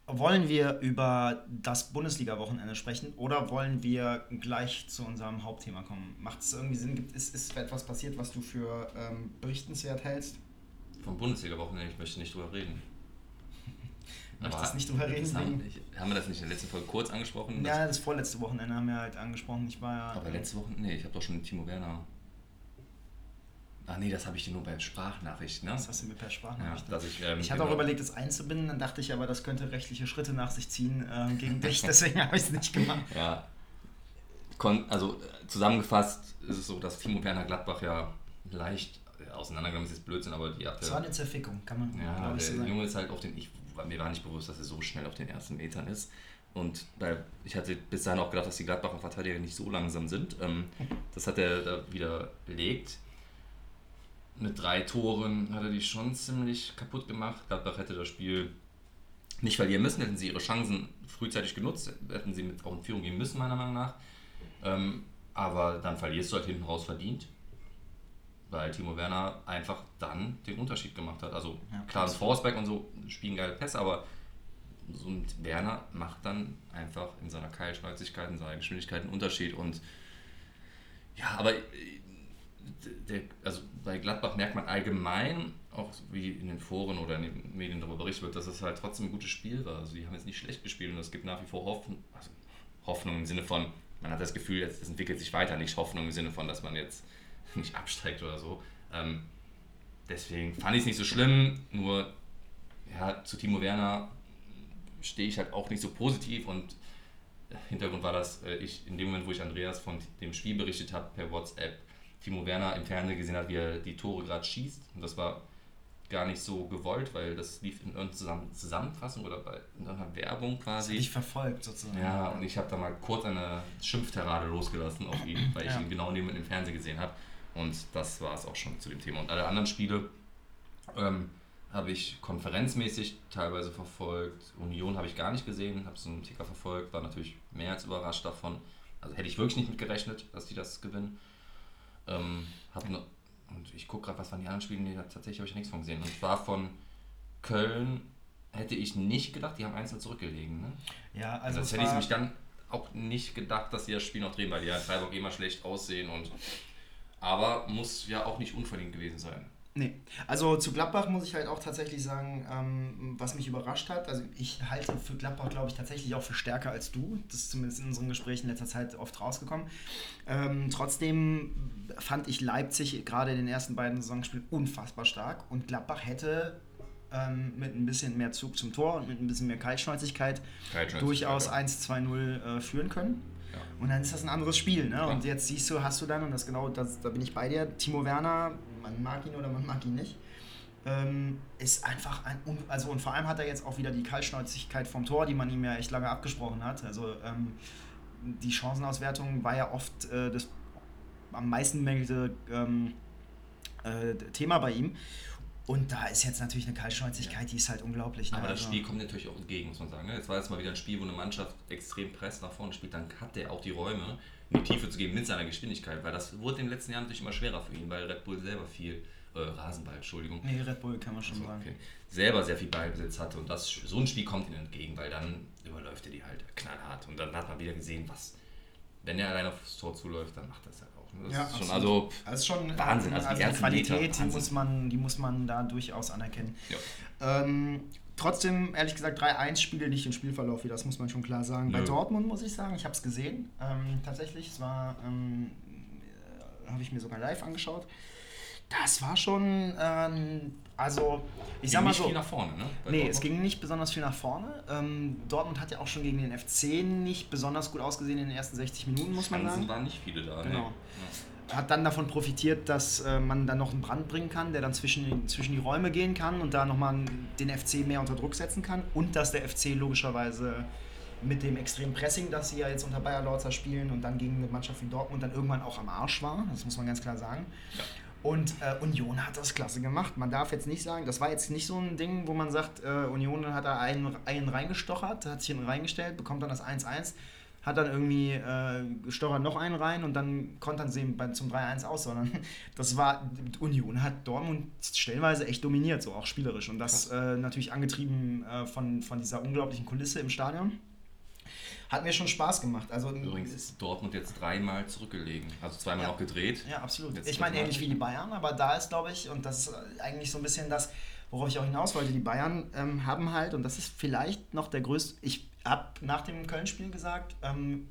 wollen wir über das Bundesliga-Wochenende sprechen oder wollen wir gleich zu unserem Hauptthema kommen? Macht es irgendwie Sinn? Gibt, ist, ist etwas passiert, was du für ähm, berichtenswert hältst? Vom Bundesliga-Wochenende, ich möchte nicht drüber reden. Möchtest nicht drüber reden? Haben, haben, wir das nicht in der letzten Folge kurz angesprochen? Ja, das vorletzte Wochenende haben wir halt angesprochen. Ich war ja. Aber letzte Woche? Nee, ich habe doch schon Timo Werner Ach nee, das habe ich dir nur per Sprachnachricht, ne? Das hast du mir per Sprachnachricht. Ja, dass ich ähm, ich hatte genau. auch überlegt, das einzubinden, dann dachte ich aber, das könnte rechtliche Schritte nach sich ziehen äh, gegen dich, deswegen habe ich es nicht gemacht. Ja. Kon also zusammengefasst ist es so, dass Timo Werner Gladbach ja leicht äh, auseinandergenommen ist, ist Blödsinn, aber die hatte. Es war eine Zerfickung, kann man Ja, der so Junge ist halt auf den. Ich, mir war nicht bewusst, dass er so schnell auf den ersten Metern ist. Und weil ich hatte bis dahin auch gedacht, dass die Gladbacher Verteidiger nicht so langsam sind. Ähm, das hat er da widerlegt mit drei Toren hat er die schon ziemlich kaputt gemacht. Gladbach hätte das Spiel nicht verlieren müssen, hätten sie ihre Chancen frühzeitig genutzt, hätten sie mit auch in Führung gehen müssen, meiner Meinung nach. Ähm, aber dann verlierst du halt hinten raus verdient, weil Timo Werner einfach dann den Unterschied gemacht hat. Also ja, klar, das Forsberg und so spielen geile Pässe, aber so ein Werner macht dann einfach in seiner Keilschneidigkeit, in seiner Geschwindigkeit einen Unterschied. Und ja, aber der, also bei Gladbach merkt man allgemein, auch wie in den Foren oder in den Medien darüber berichtet wird, dass es halt trotzdem ein gutes Spiel war. Also die haben jetzt nicht schlecht gespielt und es gibt nach wie vor Hoffnung, also Hoffnung im Sinne von, man hat das Gefühl, es entwickelt sich weiter, nicht Hoffnung im Sinne von, dass man jetzt nicht absteigt oder so. Ähm, deswegen fand ich es nicht so schlimm, nur ja, zu Timo Werner stehe ich halt auch nicht so positiv und Hintergrund war, dass äh, ich in dem Moment, wo ich Andreas von dem Spiel berichtet habe per WhatsApp, Timo Werner im Fernsehen gesehen hat, wie er die Tore gerade schießt. Und das war gar nicht so gewollt, weil das lief in irgendeiner Zusammenfassung oder bei einer Werbung quasi. Ich verfolgt sozusagen. Ja, und ich habe da mal kurz eine Schimpfterrade losgelassen auf ihn, weil ich ja. ihn genau neben dem Fernsehen gesehen habe. Und das war es auch schon zu dem Thema. Und alle anderen Spiele ähm, habe ich konferenzmäßig teilweise verfolgt. Union habe ich gar nicht gesehen, habe so einen Ticker verfolgt, war natürlich mehr als überrascht davon. Also hätte ich wirklich nicht mit gerechnet, dass die das gewinnen. Ähm, hab ne, und ich gucke gerade, was waren die anderen Spiele? Nee, tatsächlich habe ich nichts von gesehen. Und zwar von Köln hätte ich nicht gedacht, die haben einzeln zurückgelegen. Ne? Ja, also. Das hätte ich mich dann auch nicht gedacht, dass sie das Spiel noch drehen, weil die ja in Freiburg immer schlecht aussehen. Und, aber muss ja auch nicht unverdient gewesen sein. Nee, also zu Gladbach muss ich halt auch tatsächlich sagen, ähm, was mich überrascht hat. Also ich halte für Gladbach, glaube ich, tatsächlich auch für stärker als du. Das ist zumindest in unseren Gesprächen in letzter Zeit oft rausgekommen. Ähm, trotzdem fand ich Leipzig gerade in den ersten beiden Saisonspielen unfassbar stark und Gladbach hätte ähm, mit ein bisschen mehr Zug zum Tor und mit ein bisschen mehr Kaltschnäuzigkeit durchaus ja. 1-2-0 äh, führen können. Ja. Und dann ist das ein anderes Spiel. Ne? Und jetzt siehst du, hast du dann, und das genau, das, da bin ich bei dir, Timo Werner man mag ihn oder man mag ihn nicht. Ähm, ist einfach ein. Also, und vor allem hat er jetzt auch wieder die Kaltschnäuzigkeit vom Tor, die man ihm ja echt lange abgesprochen hat. Also, ähm, die Chancenauswertung war ja oft äh, das am meisten mängelte ähm, äh, Thema bei ihm. Und da ist jetzt natürlich eine Kaltschnäuzigkeit, die ist halt unglaublich. Ne? Aber das also Spiel kommt natürlich auch entgegen, muss man sagen. Ne? Jetzt war jetzt mal wieder ein Spiel, wo eine Mannschaft extrem presst nach vorne spielt, dann hat der auch die Räume, in die Tiefe zu gehen mit seiner Geschwindigkeit, weil das wurde in den letzten Jahren natürlich immer schwerer für ihn, weil Red Bull selber viel, äh, Rasenball, Entschuldigung. Nee, Red Bull kann man schon also, sagen. Okay, selber sehr viel Ballbesitz hatte und das, so ein Spiel kommt ihm entgegen, weil dann überläuft er die halt knallhart und dann hat man wieder gesehen, was, wenn er allein aufs Tor zuläuft, dann macht das halt? Das ja, ist schon, also, das ist schon Wahnsinn. Also, also die Qualität, Meter, die, muss man, die muss man da durchaus anerkennen. Ja. Ähm, trotzdem, ehrlich gesagt, 3-1 Spiele nicht den Spielverlauf wieder, das muss man schon klar sagen. Nö. Bei Dortmund muss ich sagen, ich habe es gesehen. Ähm, tatsächlich, es war, ähm, äh, habe ich mir sogar live angeschaut. Das war schon, ähm, also ich ging sag mal so. viel nach vorne, ne? Bei nee, Dortmund? es ging nicht besonders viel nach vorne. Ähm, Dortmund hat ja auch schon gegen den FC nicht besonders gut ausgesehen in den ersten 60 Minuten, muss man sagen. waren nicht viele da, Genau. Ne? hat dann davon profitiert, dass äh, man dann noch einen Brand bringen kann, der dann zwischen, zwischen die Räume gehen kann und da nochmal den FC mehr unter Druck setzen kann und dass der FC logischerweise mit dem extremen Pressing, das sie ja jetzt unter Bayer Lorzer spielen und dann gegen eine Mannschaft wie Dortmund dann irgendwann auch am Arsch war, das muss man ganz klar sagen. Ja. Und äh, Union hat das klasse gemacht. Man darf jetzt nicht sagen, das war jetzt nicht so ein Ding, wo man sagt, äh, Union hat da einen, einen reingestochert, hat sich einen reingestellt, bekommt dann das 1-1 hat dann irgendwie äh, Stocher noch einen rein und dann kontern sie zum 3-1 aus, sondern das war, Union hat Dortmund stellenweise echt dominiert, so auch spielerisch. Und das äh, natürlich angetrieben äh, von, von dieser unglaublichen Kulisse im Stadion. Hat mir schon Spaß gemacht. Also, Übrigens ist Dortmund jetzt dreimal zurückgelegen. Also zweimal Ja. auch gedreht. Ja, absolut. Jetzt ich meine, ähnlich wie die Bayern, aber da ist, glaube ich, und das ist eigentlich so ein bisschen das, worauf ich auch hinaus wollte, die Bayern ähm, haben halt, und das ist vielleicht noch der größte, ich habe nach dem Köln-Spiel gesagt, ähm,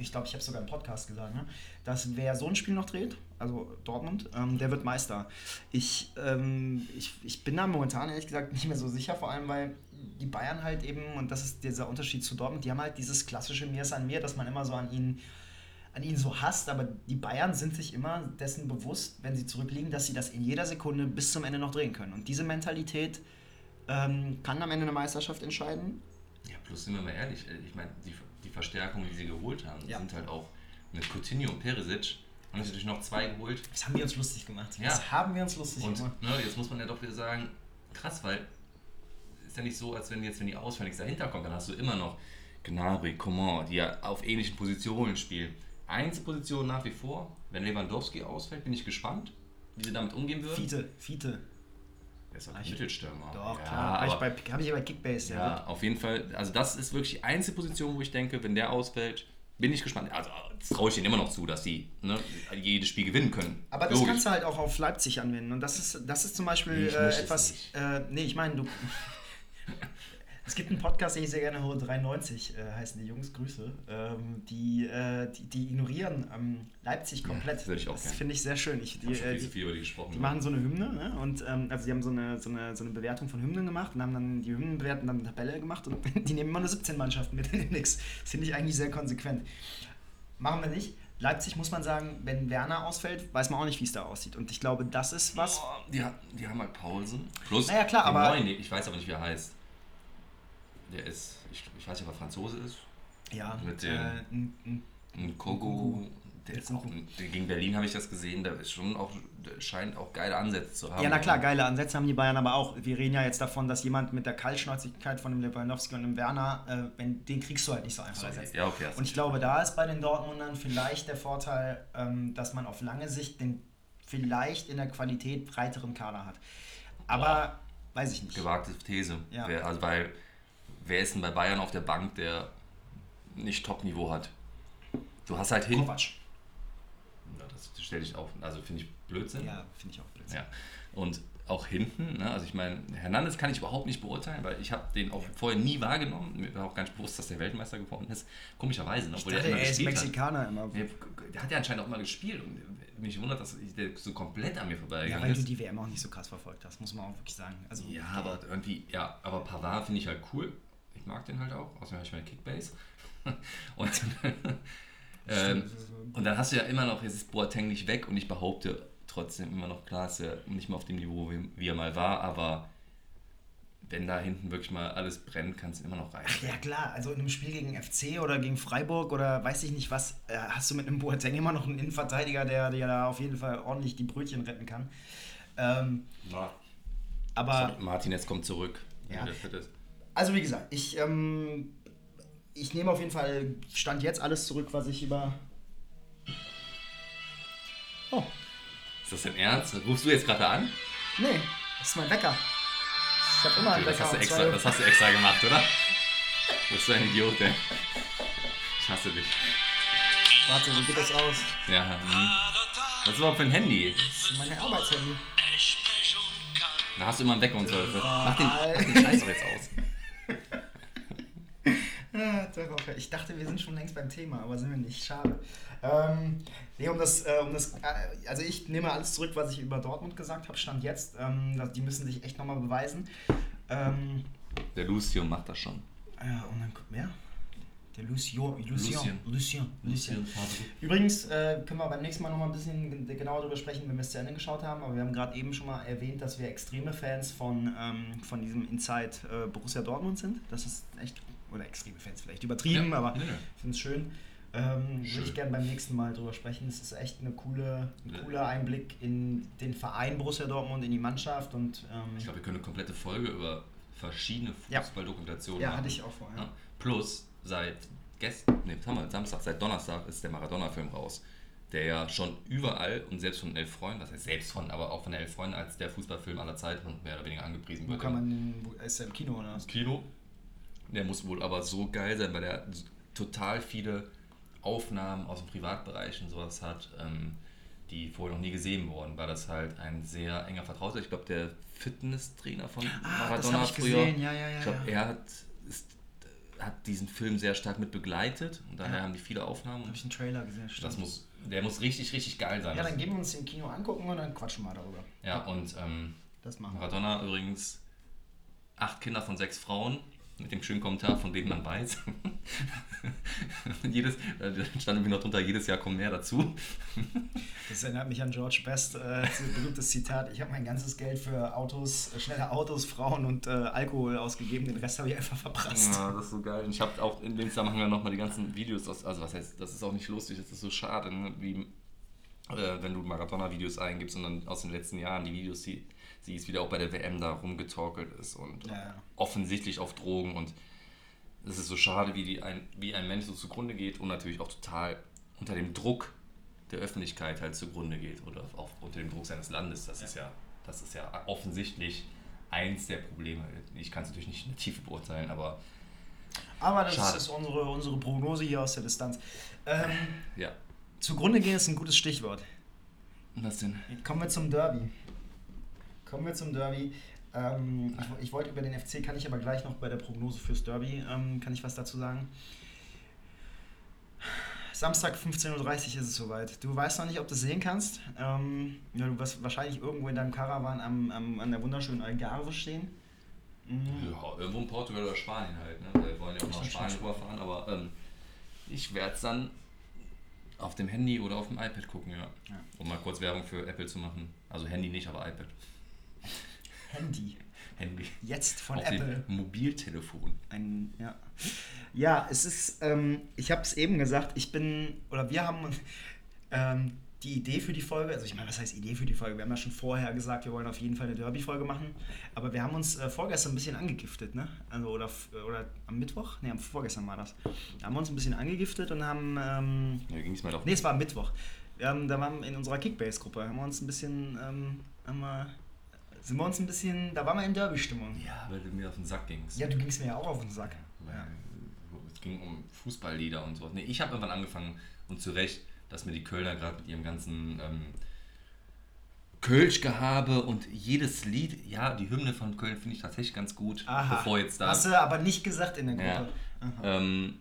ich glaube, ich habe es sogar im Podcast gesagt, ne, dass wer so ein Spiel noch dreht, also Dortmund, ähm, der wird Meister. Ich, ähm, ich, ich bin da momentan ehrlich gesagt nicht mehr so sicher, vor allem weil die Bayern halt eben, und das ist dieser Unterschied zu Dortmund, die haben halt dieses klassische Mir ist an mir, dass man immer so an ihnen an ihnen so hasst, aber die Bayern sind sich immer dessen bewusst, wenn sie zurückliegen, dass sie das in jeder Sekunde bis zum Ende noch drehen können. Und diese Mentalität ähm, kann am Ende eine Meisterschaft entscheiden. Ja, plus sind wir mal ehrlich, äh, ich meine, die, die Verstärkungen, die sie geholt haben, Ja. sind halt auch mit Coutinho und Perisic, haben sie natürlich noch zwei geholt. Das haben wir uns lustig gemacht. Ja. Das haben wir uns lustig Und gemacht. ne, jetzt muss man ja doch wieder sagen, krass, weil ist ja nicht so, als wenn jetzt, wenn die ausfallen, nichts dahinter kommt, dann hast du immer noch Gnabry, Coman, die ja auf ähnlichen Positionen spielen. Einzelposition nach wie vor. Wenn Lewandowski ausfällt, bin ich gespannt, wie sie damit umgehen würden. Fiete, Fiete. Der ist auch ich- Mittelstürmer. Doch, ja, klar. Habe ich, hab ich ja bei Kickbase. Der ja, auf jeden Fall. Also das ist wirklich die einzige Position, wo ich denke, wenn der ausfällt, bin ich gespannt. Also das traue ich denen immer noch zu, dass die ne, jedes Spiel gewinnen können. Aber das Logisch. kannst du halt auch auf Leipzig anwenden. Und das ist, das ist zum Beispiel äh, etwas. Äh, nee, ich meine, du. es gibt einen Podcast, den ich sehr gerne höre, 93 äh, heißen die Jungs, Grüße. Ähm, die, äh, die, die ignorieren ähm, Leipzig komplett. das auch das gerne. finde ich sehr schön. Ich, Ich die, äh, die, die gesprochen. die machen so eine Hymne, ne? Und ähm, also die haben so eine, so, eine, so eine Bewertung von Hymnen gemacht und haben dann die Hymnen bewertet und dann eine Tabelle gemacht und die nehmen immer nur 17 Mannschaften mit in den Mix. Das finde ich eigentlich sehr konsequent. Machen wir nicht. Leipzig muss man sagen, wenn Werner ausfällt, weiß man auch nicht, wie es da aussieht. Und ich glaube, das ist was. Oh, die, die haben halt Paulsen. Plus Naja, klar, aber- neuen, ich weiß aber nicht, wie er heißt. Der ist, ich, ich weiß nicht, ob er Franzose ist. Ja, Mit äh, dem- Ein Kogo, der ist auch, gegen Berlin habe ich das gesehen, der ist schon auch, scheint auch geile Ansätze zu haben. ja, na klar, geile Ansätze haben die Bayern aber auch. Wir reden ja jetzt davon, dass jemand mit der Kaltschnäuzigkeit von dem Lewandowski und dem Werner, äh, wenn, den kriegst du halt nicht so einfach Sorry. ersetzt. Ja, okay. Und ich glaube, da ist bei den Dortmundern vielleicht der Vorteil, ähm, dass man auf lange Sicht den vielleicht in der Qualität breiteren Kader hat. Aber weiß ich nicht. gewagte These. Ja. Wer, also weil, wer ist denn bei Bayern auf der Bank, der nicht Top-Niveau hat? Du hast halt hin. Kovac. Ja, das stelle ich auch, also finde ich Blödsinn. Ja, finde ich auch blöd. Ja. Und auch hinten, ne? also ich meine, Hernandez kann ich überhaupt nicht beurteilen, weil ich habe den auch vorher nie wahrgenommen. Mir war auch gar nicht bewusst, dass der Weltmeister geworden ist. Komischerweise, ne? Obwohl dachte, immer er ist gespielt hat. Mexikaner immer. Der, der hat ja anscheinend auch mal gespielt und mich wundert, dass der so komplett an mir Ja, vorbeigegangen weil du ist. die WM auch nicht so krass verfolgt hast, muss man auch wirklich sagen. Also, Ja, aber irgendwie, ja, aber Pavard finde ich halt cool. Ich mag den halt auch, außerdem habe ich meine Kickbase. Und, ähm, und dann hast du ja immer noch, jetzt ist Boateng nicht weg und ich behaupte trotzdem immer noch, klar, ist er nicht mehr auf dem Niveau, wie, wie er mal war, aber wenn da hinten wirklich mal alles brennt, kann es immer noch reichen. Ja klar, also in einem Spiel gegen FC oder gegen Freiburg oder weiß ich nicht was, äh, hast du mit einem Boateng immer noch einen Innenverteidiger, der dir da auf jeden Fall ordentlich die Brötchen retten kann. Ähm, Ja. aber Martinez kommt zurück. Ja. also wie gesagt, ich, ähm, ich nehme auf jeden Fall Stand jetzt alles zurück, was ich über... Oh, Ist das denn ernst? Rufst du jetzt gerade an? nee, das ist mein Wecker. Ich habe immer einen Das Wecker. hast, du extra, zwei Uhr. das hast du extra gemacht, oder? Du bist so ein Idiot, ey. Ich hasse dich. Warte, wie geht das aus? Ja, hm. Was ist überhaupt für ein Handy? Das ist meine Arbeitshandy. Da hast du immer einen Wecker und so. Mach den, mach den Scheiß doch jetzt aus. Darauf- Ich dachte, wir sind schon längst beim Thema, aber sind wir nicht. Schade. Ähm, nee, um das, äh, um das, äh, also ich nehme alles zurück, was ich über Dortmund gesagt habe, stand jetzt. Ähm, die müssen sich echt nochmal beweisen. Ähm, Der Lucio macht das schon. ja, und dann kommt wer? Der Lucio, Lucien. Lucien. Lucien. Lucien. Übrigens äh, können wir beim nächsten Mal nochmal ein bisschen gen- genauer darüber sprechen, wenn wir es zu Ende geschaut haben. Aber wir haben gerade eben schon mal erwähnt, dass wir extreme Fans von, ähm, von diesem Inside äh, Borussia Dortmund sind. Das ist echt, oder extreme Fans vielleicht übertrieben, Ja, aber ich finde es schön. Ähm, Würde ich gerne beim nächsten Mal drüber sprechen. Es ist echt eine coole, ein Ja. cooler Einblick in den Verein Borussia Dortmund, in die Mannschaft und ähm, Ich glaube, wir können eine komplette Folge über verschiedene Ja. Fußballdokumentationen ja, machen. hatte ich auch vor. Ja. Ja. Plus, seit gestern, nee, was Samstag, seit Donnerstag ist der Maradona-Film raus. Der ja schon überall und selbst von Elf Freunden, das heißt selbst von, aber auch von Elf Freunden als der Fußballfilm aller Zeiten mehr oder weniger angepriesen Wo wird. kann man, wo, ist der im Kino oder was? Kino. Der muss wohl aber so geil sein, weil er total viele Aufnahmen aus dem Privatbereich und sowas hat, ähm, die vorher noch nie gesehen wurden, weil das halt ein sehr enger Vertrauter. Ich glaube, der Fitnesstrainer von Ah, das Maradona hab ich früher. gesehen, ja, ja, ja, Ich glaube, er hat, ist, hat diesen Film sehr stark mit begleitet und daher Ja. haben die viele Aufnahmen. Habe ich einen Trailer gesehen, das stimmt. muss, der muss richtig, richtig geil sein. Ja, dann gehen wir uns im Kino angucken und dann quatschen wir darüber. ja, und ähm, Das machen wir. Maradona übrigens acht Kinder von sechs Frauen mit dem schönen Kommentar, von denen man weiß. Jedes, da stand irgendwie noch drunter, jedes Jahr kommen mehr dazu. Das erinnert mich an George Best, äh, berühmtes Zitat. Ich habe mein ganzes Geld für Autos, äh, schnelle Autos, Frauen und äh, Alkohol ausgegeben. Den Rest habe ich einfach verprasst. Ja, das ist so geil. Und ich habe auch in dem Zusammenhang dann nochmal die ganzen Videos, aus, also was heißt, das ist auch nicht lustig, das ist so schade, ne? wie äh, wenn du Maradona-Videos eingibst und dann aus den letzten Jahren die Videos sie, siehst, wie der auch bei der WM da rumgetorkelt ist und Ja, ja. offensichtlich auf Drogen und es ist so schade, wie, die ein, wie ein Mensch so zugrunde geht und natürlich auch total unter dem Druck der Öffentlichkeit halt zugrunde geht oder auch unter dem Druck seines Landes. Das ist ja, das ist ja offensichtlich eins der Probleme. Ich kann es natürlich nicht in der Tiefe beurteilen, aber Aber das Schade. ist unsere, unsere Prognose hier aus der Distanz. Ähm, ja. zugrunde gehen ist ein gutes Stichwort. Was denn? Kommen wir zum Derby. Kommen wir zum Derby. Ähm, ich, ich wollte über den FC, kann ich aber gleich noch bei der Prognose fürs Derby, ähm, kann ich was dazu sagen. Samstag 15.30 Uhr ist es soweit. Du weißt noch nicht, ob du es sehen kannst. Ähm, ja, du wirst wahrscheinlich irgendwo in deinem Caravan am, am, an der wunderschönen Algarve stehen. Mhm. Ja, irgendwo in Portugal oder Spanien halt. Ne? Wir wollen ja auch nach Stimmt, Spanien rüberfahren, aber ähm, ich werde es dann auf dem Handy oder auf dem iPad gucken, ja. Ja. Um mal kurz Werbung für Apple zu machen. Also Handy nicht, aber iPad. Handy. Handy. Jetzt von auf Apple. Mobiltelefon. Ein, ja. ja, es ist, ähm, ich habe es eben gesagt, ich bin, oder wir haben ähm, die Idee für die Folge, also ich meine, was heißt Idee für die Folge? Wir haben ja schon vorher gesagt, wir wollen auf jeden Fall eine Derby-Folge machen, aber wir haben uns äh, vorgestern ein bisschen angegiftet, ne? Also, oder, oder am Mittwoch? Ne, am vorgestern war das. Da haben wir uns ein bisschen angegiftet und haben, ähm, ging es mal auf. ne, es war am Mittwoch. Wir haben, da waren wir in unserer Kickbase-Gruppe, haben wir uns ein bisschen, ähm, haben wir, sind wir uns ein bisschen, da waren wir in Derby-Stimmung. Ja, weil du mir auf den Sack gingst. Ja, du gingst mir ja auch auf den Sack. Ja. Es ging um Fußballlieder und sowas. Nee, ich habe irgendwann angefangen, und zu Recht, dass mir die Kölner gerade mit ihrem ganzen ähm, Kölsch-Gehabe und jedes Lied, ja, die Hymne von Köln finde ich tatsächlich ganz gut, Aha. bevor jetzt da. Hast du aber nicht gesagt in der Ja. Gruppe. Aha. Ähm,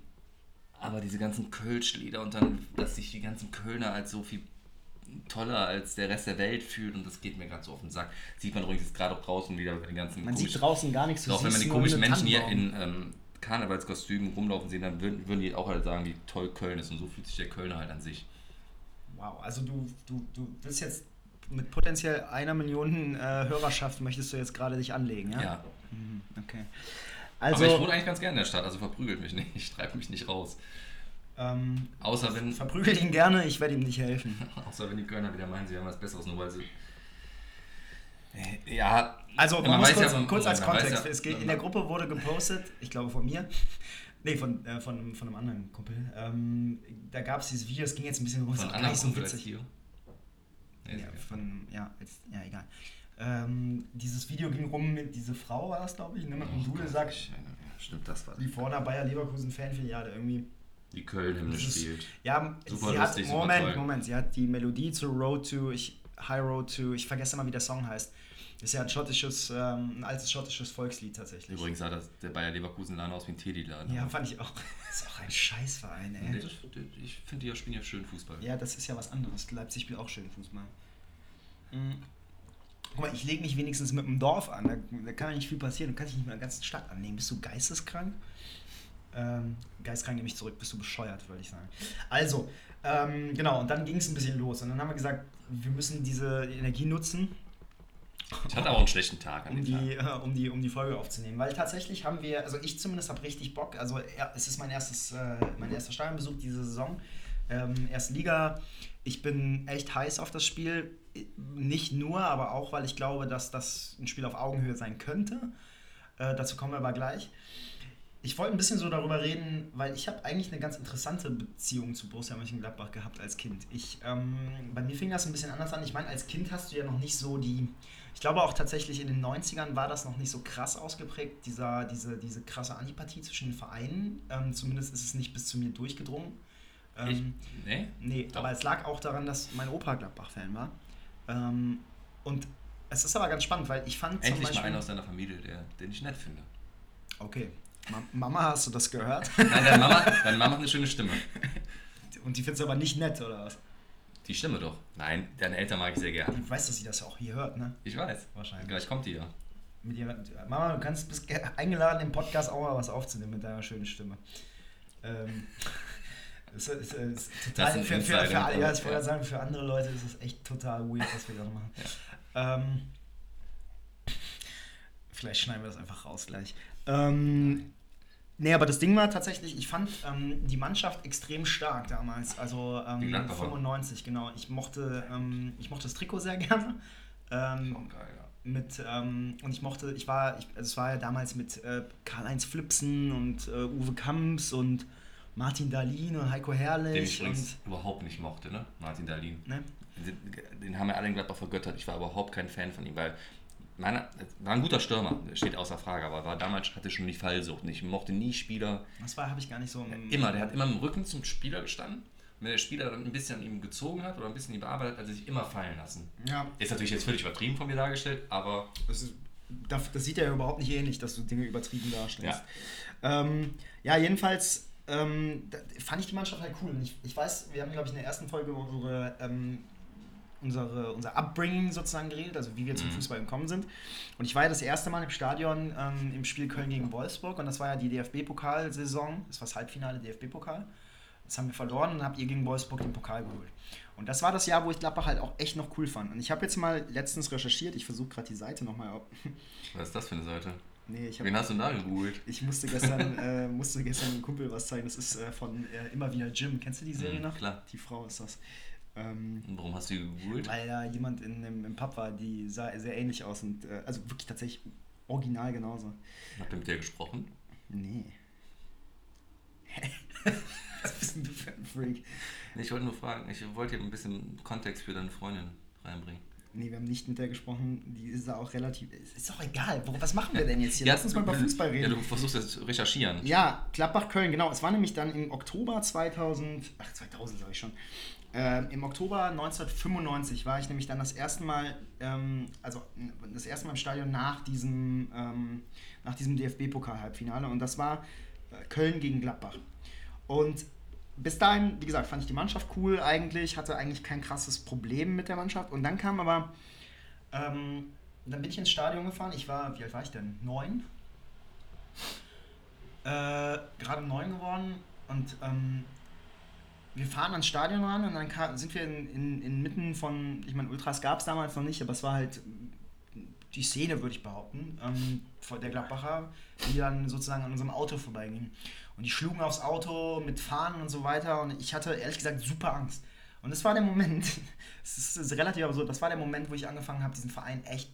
aber diese ganzen Kölsch-Lieder und dann, dass sich die ganzen Kölner als so viel toller als der Rest der Welt fühlen und das geht mir gerade so auf den Sack. Sieht man übrigens jetzt gerade auch draußen wieder bei den ganzen Man sieht draußen gar nichts. auch wenn man die komischen Menschen hier in ähm, Karnevalskostümen rumlaufen sehen, dann würden, würden die auch halt sagen, wie toll Köln ist. Und so fühlt sich der Kölner halt an sich. Wow, also du, du, du willst jetzt mit potenziell einer Million äh, Hörerschaft möchtest du jetzt gerade dich anlegen, ja? Ja. Mhm, okay. Aber ich wohne Also, eigentlich ganz gerne in der Stadt, also verprügelt mich nicht. Ich treibe mich nicht raus. Ähm, Außer wenn, verprügelt ihn gerne, ich werde ihm nicht helfen. außer wenn die Kölner wieder meinen, sie haben was Besseres, nur weil sie. Äh, Ja, Also, man, man muss kurz, ja, man- kurz als Kontext. ja- es geht, in der Gruppe wurde gepostet, ich glaube von mir, nee, von, äh, von, von einem anderen Kumpel. Ähm, da gab es dieses Video, es ging jetzt ein bisschen rum, von anderen so Kumpel witzig. hier. Nee, Ja, von, ja, jetzt, ja, egal. Ähm, dieses Video ging rum mit, diese Frau war das, glaube ich, ne, mit einem Oh Gott, Dudelsack, mich. Stimmt, das war die vor einer Bayer Leverkusen Fanfiliale irgendwie. Die Köln-Hymne spielt. Ja, Super sie lustig, hat, super Moment, toll. Moment, sie hat die Melodie zu Road to, ich, High Road to, ich vergesse immer, wie der Song heißt. Ist ja ein schottisches, ähm, ein altes schottisches Volkslied tatsächlich. Übrigens sah das, der Bayer Leverkusen Laden aus wie ein Teddy-Laden. Ja, fand ich auch. ist auch ein Scheißverein, Nee, ey. das- Ich finde, die spielen ja schön Fußball. Ja, das ist ja was anderes. Leipzig spielt auch schön Fußball. Mhm. Guck mal, ich lege mich wenigstens mit dem Dorf an. Da, da kann ja nicht viel passieren. Du kannst dich nicht mit der ganzen Stadt annehmen. Bist du geisteskrank? Ähm, geisteskrank nehme ich zurück. Bist du bescheuert, würde ich sagen. Also, ähm, genau. Und dann ging es ein bisschen los. Und dann haben wir gesagt, wir müssen diese Energie nutzen, Ich hatte auch einen schlechten Tag an um dem die, Tag. äh, um, die, um die Folge aufzunehmen. Weil tatsächlich haben wir, also ich zumindest habe richtig Bock. Also es ist mein erstes, äh, mein erster Stadionbesuch diese Saison. Ähm, erste Liga. Ich bin echt heiß auf das Spiel. Nicht nur, aber auch, weil ich glaube, dass das ein Spiel auf Augenhöhe sein könnte. Äh, dazu kommen wir aber gleich. Ich wollte ein bisschen so darüber reden, weil ich habe eigentlich eine ganz interessante Beziehung zu Borussia Mönchengladbach gehabt als Kind. Ich, ähm, bei mir fing das ein bisschen anders an. Ich meine, als Kind hast du ja noch nicht so die, ich glaube auch tatsächlich in den 90ern war das noch nicht so krass ausgeprägt, dieser, diese, diese krasse Antipathie zwischen den Vereinen. Ähm, zumindest ist es nicht bis zu mir durchgedrungen. Ähm, ich, nee? Nee, Doch. aber es lag auch daran, dass mein Opa Gladbach-Fan war. Ähm, und es ist aber ganz spannend, weil ich fand Endlich Beispiel, mal einen aus deiner Familie, der, den ich nett finde. Okay, Mama, hast du das gehört? Nein, deine Mama, deine Mama hat eine schöne Stimme. Und die findest du aber nicht nett, oder was? Die Stimme doch. Nein, deine Eltern mag ich sehr gerne. Du weißt, dass sie das auch hier hört, ne? Ich weiß. Wahrscheinlich. Gleich kommt die ja. Mit ihrer, Mama, du kannst bist eingeladen, im Podcast auch mal was aufzunehmen mit deiner schönen Stimme. Ähm, ist, ist, ist total, das für, für, für, alle, ja, ich wollte ja. sagen, für andere Leute ist es echt total weird, was wir gerade machen. Ja. Ähm, vielleicht schneiden wir das einfach raus gleich. Ähm, nee, aber das Ding war tatsächlich, ich fand ähm, die Mannschaft extrem stark damals. Also ähm, 95, genau. Ich mochte, ähm, ich mochte das Trikot sehr gerne. Ähm, oh, geil, ja. Mit, ähm, und ich mochte, ich war, ich, also es war ja damals mit äh, Karl-Heinz Flipsen und äh, Uwe Kamps und Martin Dahlin und Heiko Herrlich. Den ich übrigens überhaupt nicht mochte, ne? Martin Dahlin. Ne? Den, den, haben wir alle in Gladbach vergöttert. Ich war überhaupt kein Fan von ihm, weil meiner, war ein guter Stürmer, steht außer Frage, aber war damals hatte schon die Fallsucht. Ich mochte nie Spieler. Das war, habe ich gar nicht so. Immer, der hat immer im Rücken zum Spieler gestanden. Wenn der Spieler dann ein bisschen an ihm gezogen hat oder ein bisschen ihn bearbeitet, hat er sich immer fallen lassen. Ja. Ist natürlich jetzt völlig übertrieben von mir dargestellt, aber. Das, ist, das, das sieht ja überhaupt nicht ähnlich, dass du Dinge übertrieben darstellst. Ja, ähm, ja jedenfalls ähm, fand ich die Mannschaft halt cool. Ich, ich weiß, wir haben, glaube ich, in der ersten Folge unsere ähm, unsere, unser Upbringing sozusagen geredet, also wie wir zum mhm. Fußball gekommen sind. Und ich war ja das erste Mal im Stadion ähm, im Spiel Köln gegen Wolfsburg und das war ja die DFB-Pokalsaison, das war das Halbfinale DFB-Pokal. Das haben wir verloren und dann habt ihr gegen Wolfsburg den Pokal geholt. Und das war das Jahr, wo ich Gladbach halt auch echt noch cool fand. Und ich habe jetzt mal letztens recherchiert, ich versuche gerade die Seite nochmal. Was ist das für eine Seite? Nee, ich hab, Wen hast du da gegoogelt? Ich musste gestern, äh, musste gestern einem Kumpel was zeigen. Das ist äh, von äh, Immer wieder Jim. Kennst du die Serie mhm, noch? Klar. Die Frau ist das. Ähm, Warum hast du die gegoogelt? Weil da jemand in, im, im Pub war, die sah sehr ähnlich aus und äh, also wirklich tatsächlich original genauso. Habt ihr mit der gesprochen? Nee. Was bist denn du für ein Freak? Ich wollte nur fragen, ich wollte hier ein bisschen Kontext für deine Freundin reinbringen. Nee, wir haben nicht mit der gesprochen. Die ist da auch relativ. Ist doch egal. Was machen wir denn jetzt hier? Ja, Lass uns mal über Fußball reden. Ja, du versuchst jetzt zu recherchieren. Ja, Gladbach-Köln, genau. Es war nämlich dann im Oktober 2000. Ach, 2000 sage ich schon. Äh, Im Oktober 1995 war ich nämlich dann das erste Mal, ähm, also das erste Mal im Stadion nach diesem, ähm, diesem DFB-Pokal-Halbfinale und das war äh, Köln gegen Gladbach. Und bis dahin, wie gesagt, fand ich die Mannschaft cool eigentlich, hatte eigentlich kein krasses Problem mit der Mannschaft und dann kam aber, ähm, dann bin ich ins Stadion gefahren, ich war, wie alt war ich denn? Neun? Äh, gerade neun geworden und ähm, wir fahren ans Stadion ran und dann sind wir in, in, inmitten von, ich meine, Ultras gab es damals noch nicht, aber es war halt die Szene, würde ich behaupten, ähm, der Gladbacher, die dann sozusagen an unserem Auto vorbeigingen. Und die schlugen aufs Auto mit Fahnen und so weiter und ich hatte ehrlich gesagt super Angst. Und das war der Moment, es ist, ist, relativ absurd, das war der Moment, wo ich angefangen habe, diesen Verein echt,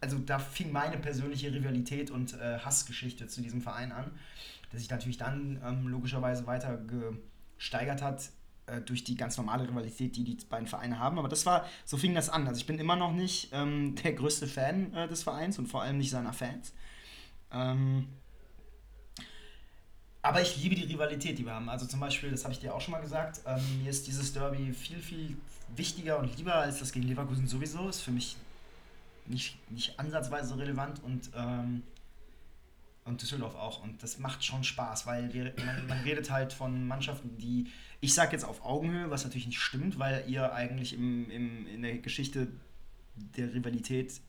also da fing meine persönliche Rivalität und äh, Hassgeschichte zu diesem Verein an, dass ich natürlich dann ähm, logischerweise weiter gesteigert hat äh, durch die ganz normale Rivalität, die die beiden Vereine haben. Aber das war, so fing das an. Also ich bin immer noch nicht ähm, der größte Fan äh, des Vereins und vor allem nicht seiner Fans. Ähm, aber ich liebe die Rivalität, die wir haben. Also zum Beispiel, das habe ich dir auch schon mal gesagt, ähm, mir ist dieses Derby viel, viel wichtiger und lieber als das gegen Leverkusen sowieso. Ist für mich nicht, nicht ansatzweise relevant und ähm, und Düsseldorf auch. Und das macht schon Spaß, weil wir, man, man, redet halt von Mannschaften, die, ich sage jetzt auf Augenhöhe, was natürlich nicht stimmt, weil ihr eigentlich im, im, in der Geschichte der Rivalität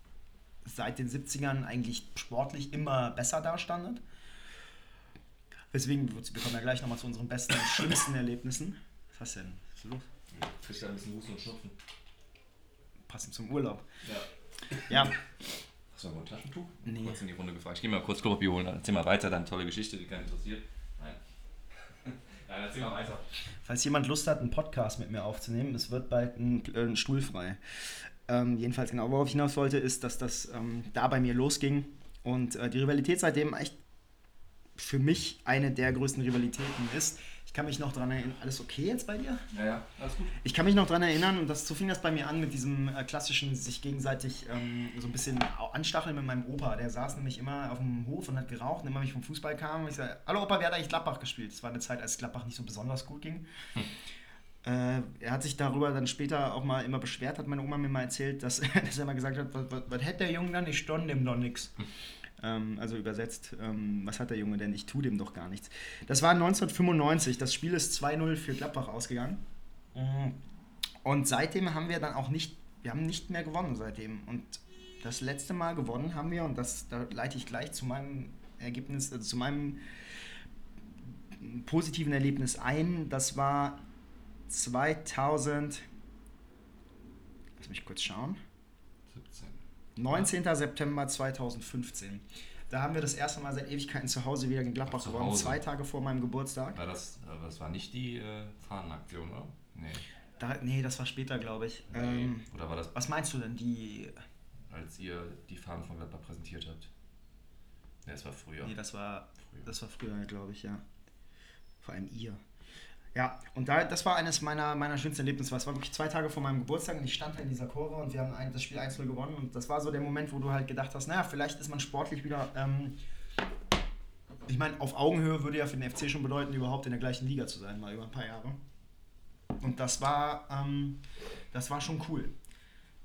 seit den 70ern eigentlich sportlich immer besser dastandet. Weswegen, wir kommen ja gleich nochmal zu unseren besten und schlimmsten Erlebnissen. Was hast du denn? Was ist los? Ich da ein bisschen Husten und Schnupfen. Passend zum Urlaub. Ja. Ja. Hast du noch ein Taschentuch? Nee. Kurz in die Runde gefragt. Ich gehe mal kurz Klopapier holen, dann erzähl mal weiter, dann tolle Geschichte, die keinen interessiert. Nein. Nein, erzähl mal weiter. Falls jemand Lust hat, einen Podcast mit mir aufzunehmen, es wird bald ein, äh, ein Stuhl frei. Ähm, jedenfalls genau, worauf ich hinaus wollte, ist, dass das ähm, da bei mir losging und äh, die Rivalität seitdem echt für mich eine der größten Rivalitäten ist. Ich kann mich noch daran erinnern, alles okay jetzt bei dir? Ja, ja, alles gut. Ich kann mich noch daran erinnern, und das, so fing das bei mir an mit diesem äh, klassischen, sich gegenseitig ähm, so ein bisschen anstacheln mit meinem Opa. Der saß nämlich immer auf dem Hof und hat geraucht, und immer wenn ich vom Fußball kam, und ich sage, hallo Opa, wer hat eigentlich Gladbach gespielt? Das war eine Zeit, als Gladbach nicht so besonders gut ging. Hm. Äh, er hat sich darüber dann später auch mal immer beschwert, hat meine Oma mir mal erzählt, dass, dass er mal gesagt hat, was, was, was hätte der Junge dann? Ich stonne dem doch nichts. Hm. Ähm, also übersetzt, ähm, was hat der Junge denn? Ich tue dem doch gar nichts. Das war 1995. Das Spiel ist 2-0 für Gladbach ausgegangen. Mhm. Und seitdem haben wir dann auch nicht, wir haben nicht mehr gewonnen seitdem. Und das letzte Mal gewonnen haben wir, und das da leite ich gleich zu meinem Ergebnis, also zu meinem positiven Erlebnis ein. Das war 2000. Lass mich kurz schauen. 19. September 2015. Da haben wir das erste Mal seit Ewigkeiten zu Hause wieder in Gladbach Ach, gewonnen, zwei Tage vor meinem Geburtstag. War das, das war nicht die äh, Fahnenaktion, oder? Nee. Da, nee, das war später, glaube ich. Nee. Ähm, oder war das. Was meinst du denn, die. Als ihr die Fahnen von Gladbach präsentiert habt? Nee, das war früher. Nee, das war früher, das war früher glaube ich, ja. Vor allem ihr. Ja, und da, das war eines meiner, meiner schönsten Erlebnisse. Es war wirklich zwei Tage vor meinem Geburtstag und ich stand da in dieser Kurve und wir haben ein, das Spiel 1-0 gewonnen. Und das war so der Moment, wo du halt gedacht hast, naja, vielleicht ist man sportlich wieder. Ähm, ich meine, auf Augenhöhe würde ja für den FC schon bedeuten, überhaupt in der gleichen Liga zu sein, mal über ein paar Jahre. Und das war, ähm, das war schon cool.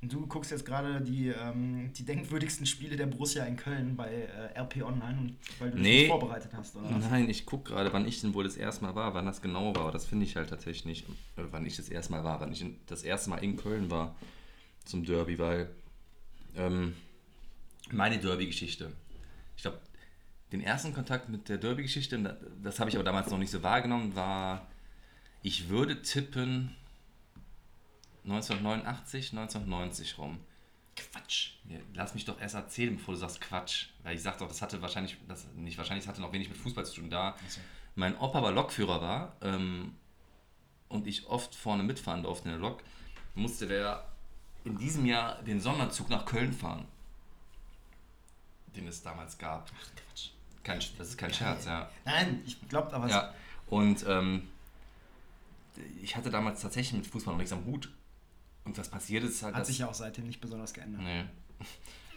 Und du guckst jetzt gerade die, ähm, die denkwürdigsten Spiele der Borussia in Köln bei äh, RP Online, und, weil du nee, dich vorbereitet hast, oder? Nein, ich gucke gerade, wann ich denn wohl das erste Mal war, wann das genau war. Das finde ich halt tatsächlich nicht, äh, wann ich das erste Mal war, wann ich das erste Mal in Köln war zum Derby, weil ähm, meine Derby-Geschichte, ich glaube, den ersten Kontakt mit der Derby-Geschichte, das habe ich aber damals noch nicht so wahrgenommen, war, ich würde tippen, 1989, 1990 rum. Quatsch. Lass mich doch erst erzählen, bevor du sagst Quatsch. Weil ich sag doch, das hatte wahrscheinlich, das, nicht wahrscheinlich, es hatte noch wenig mit Fußball zu tun. Da also. mein Opa aber Lokführer war ähm, und ich oft vorne mitfahren durfte in der Lok, musste der in diesem Jahr den Sonderzug nach Köln fahren. Den es damals gab. Ach Quatsch. Kein, das ist kein Geil. Scherz, ja. Nein, ich glaube aber. Ja. Und ähm, ich hatte damals tatsächlich mit Fußball noch nichts am Hut und was passiert ist halt. Hat sich ja auch seitdem nicht besonders geändert. Nee.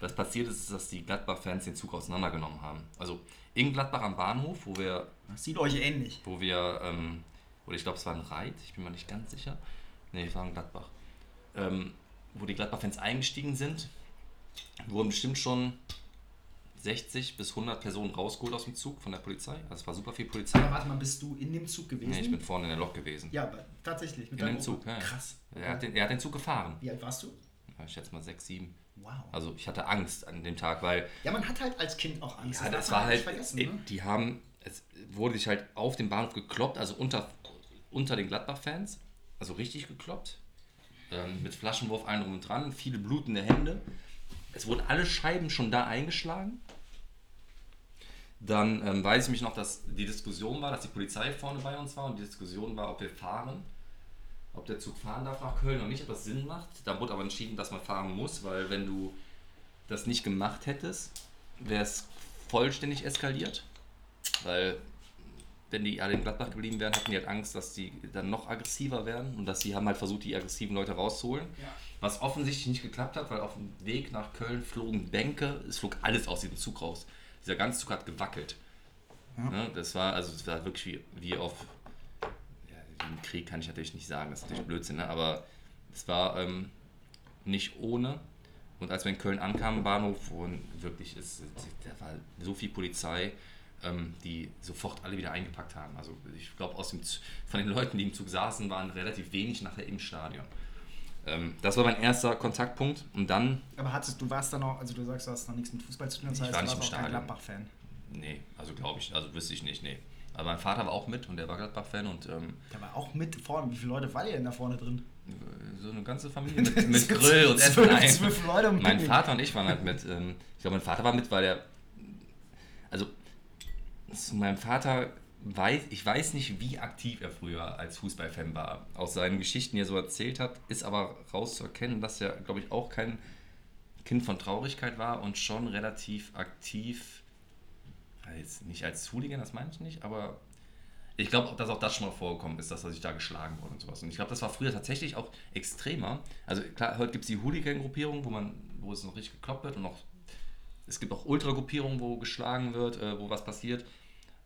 Was passiert ist, ist, dass die Gladbach-Fans den Zug auseinandergenommen haben. Also in Gladbach am Bahnhof, wo wir. Das sieht euch ähnlich. Wo wir, ähm, oder ich glaube, es war ein Reit, ich bin mir nicht ganz sicher. Nee, es war in Gladbach. Ähm, wo die Gladbach-Fans eingestiegen sind, wurden bestimmt schon 60 bis 100 Personen rausgeholt aus dem Zug von der Polizei. Also es war super viel Polizei. Aber warte mal, bist du in dem Zug gewesen? Nee, ich bin vorne in der Lok gewesen. Ja, aber tatsächlich. Mit in dem Zug, ja. Krass. Er hat, den, er hat den Zug gefahren. Wie alt warst du? Ja, ich schätze mal 6, 7. Wow. Also ich hatte Angst an dem Tag, weil... Ja, man hat halt als Kind auch Angst. Ja, das, das war halt... Ne? Die haben... Es wurde sich halt auf dem Bahnhof gekloppt, also unter, unter den Gladbach-Fans. Also richtig gekloppt. Ähm, mit Flaschenwurf allen drum und dran. Viele blutende Hände. Es wurden alle Scheiben schon da eingeschlagen. Dann ähm, weiß ich mich noch, dass die Diskussion war, dass die Polizei vorne bei uns war und die Diskussion war, ob wir fahren, ob der Zug fahren darf nach Köln oder nicht, ob das Sinn macht. Da wurde aber entschieden, dass man fahren muss, weil wenn du das nicht gemacht hättest, wäre es vollständig eskaliert. Weil wenn die alle in Gladbach geblieben wären, hatten die halt Angst, dass die dann noch aggressiver werden und dass sie haben halt versucht, die aggressiven Leute rauszuholen. Ja. Was offensichtlich nicht geklappt hat, weil auf dem Weg nach Köln flogen Bänke, es flog alles aus diesem Zug raus dieser ganze Zug hat gewackelt. Ja. Ne? Das war also das war wirklich wie, wie auf ja, im Krieg kann ich natürlich nicht sagen, das ist natürlich Blödsinn, ne? aber es war ähm, nicht ohne. Und als wir in Köln ankamen, Bahnhof, wo wirklich ist, da war so viel Polizei, ähm, die sofort alle wieder eingepackt haben. Also ich glaube, von den Leuten, die im Zug saßen, waren relativ wenig nachher im Stadion. Ähm, das war mein erster Kontaktpunkt und dann. Aber hattest du warst da noch, also du sagst, du hast noch nichts mit Fußball zu tun, das heißt, war du warst auch kein Gladbach-Fan. Nee, also glaube ich, also wüsste ich nicht, nee. Aber mein Vater war auch mit und der war Gladbach-Fan und. Ähm, der war auch mit vorne. Wie viele Leute war ihr denn da vorne drin? So eine ganze Familie mit, mit Grill und Essen. Nein. Zwölf Leute mein Vater und ich waren halt mit. Ähm, ich glaube, mein Vater war mit, weil er. Also, zu meinem Vater weiß, ich weiß nicht, wie aktiv er früher als Fußballfan war. Aus seinen Geschichten, die er so erzählt hat, ist aber rauszuerkennen, dass er, glaube ich, auch kein Kind von Traurigkeit war und schon relativ aktiv Jetzt nicht als Hooligan, das meine ich nicht, aber ich glaube, dass auch das schon mal vorgekommen ist, dass er sich da geschlagen wurde und sowas. Und ich glaube, das war früher tatsächlich auch extremer. Also klar, heute gibt es die Hooligan-Gruppierung, wo wo es noch richtig gekloppt wird und auch es gibt auch Ultra-Gruppierungen, wo geschlagen wird, äh, wo was passiert.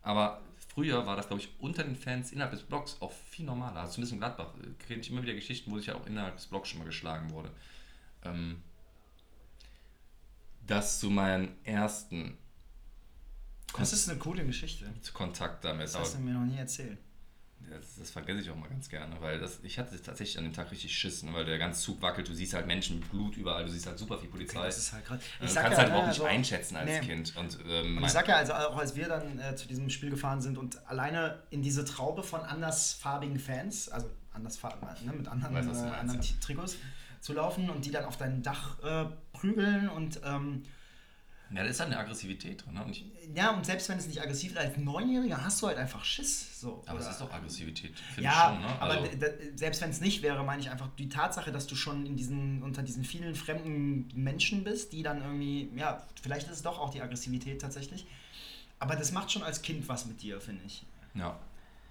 Aber früher war das, glaube ich, unter den Fans innerhalb des Blocks auch viel normaler. Also zumindest in Gladbach äh, kenne ich immer wieder Geschichten, wo sich ja auch innerhalb des Blocks schon mal geschlagen wurde. Ähm, das zu meinen ersten das ist eine coole Geschichte. Kontakt damit. Das hast du mir noch nie erzählt. Das, das, vergesse ich auch mal ganz gerne, weil das, ich hatte tatsächlich an dem Tag richtig Schiss, ne, weil der ganze Zug wackelt, du siehst halt Menschen mit Blut überall, du siehst halt super viel Polizei. Okay, das ist halt grad, ich du kannst ja, halt überhaupt nicht also, einschätzen als nee. Kind. Und, ähm, und ich sag ja, also auch als wir dann äh, zu diesem Spiel gefahren sind und alleine in diese Traube von andersfarbigen Fans, also andersfarben, ne, mit anderen, weiß, äh, anderen Trikots zu laufen und die dann auf dein Dach äh, prügeln und ähm, ja, da ist halt eine Aggressivität drin. Ne? Und ja, und selbst wenn es nicht aggressiv ist, als Neunjähriger hast du halt einfach Schiss. So, aber es ist doch Aggressivität, finde ja, ich schon. Ne? Also aber selbst wenn es nicht wäre, meine ich einfach die Tatsache, dass du schon in diesen, unter diesen vielen fremden Menschen bist, die dann irgendwie, ja, vielleicht ist es doch auch die Aggressivität tatsächlich. Aber das macht schon als Kind was mit dir, finde ich. Ja.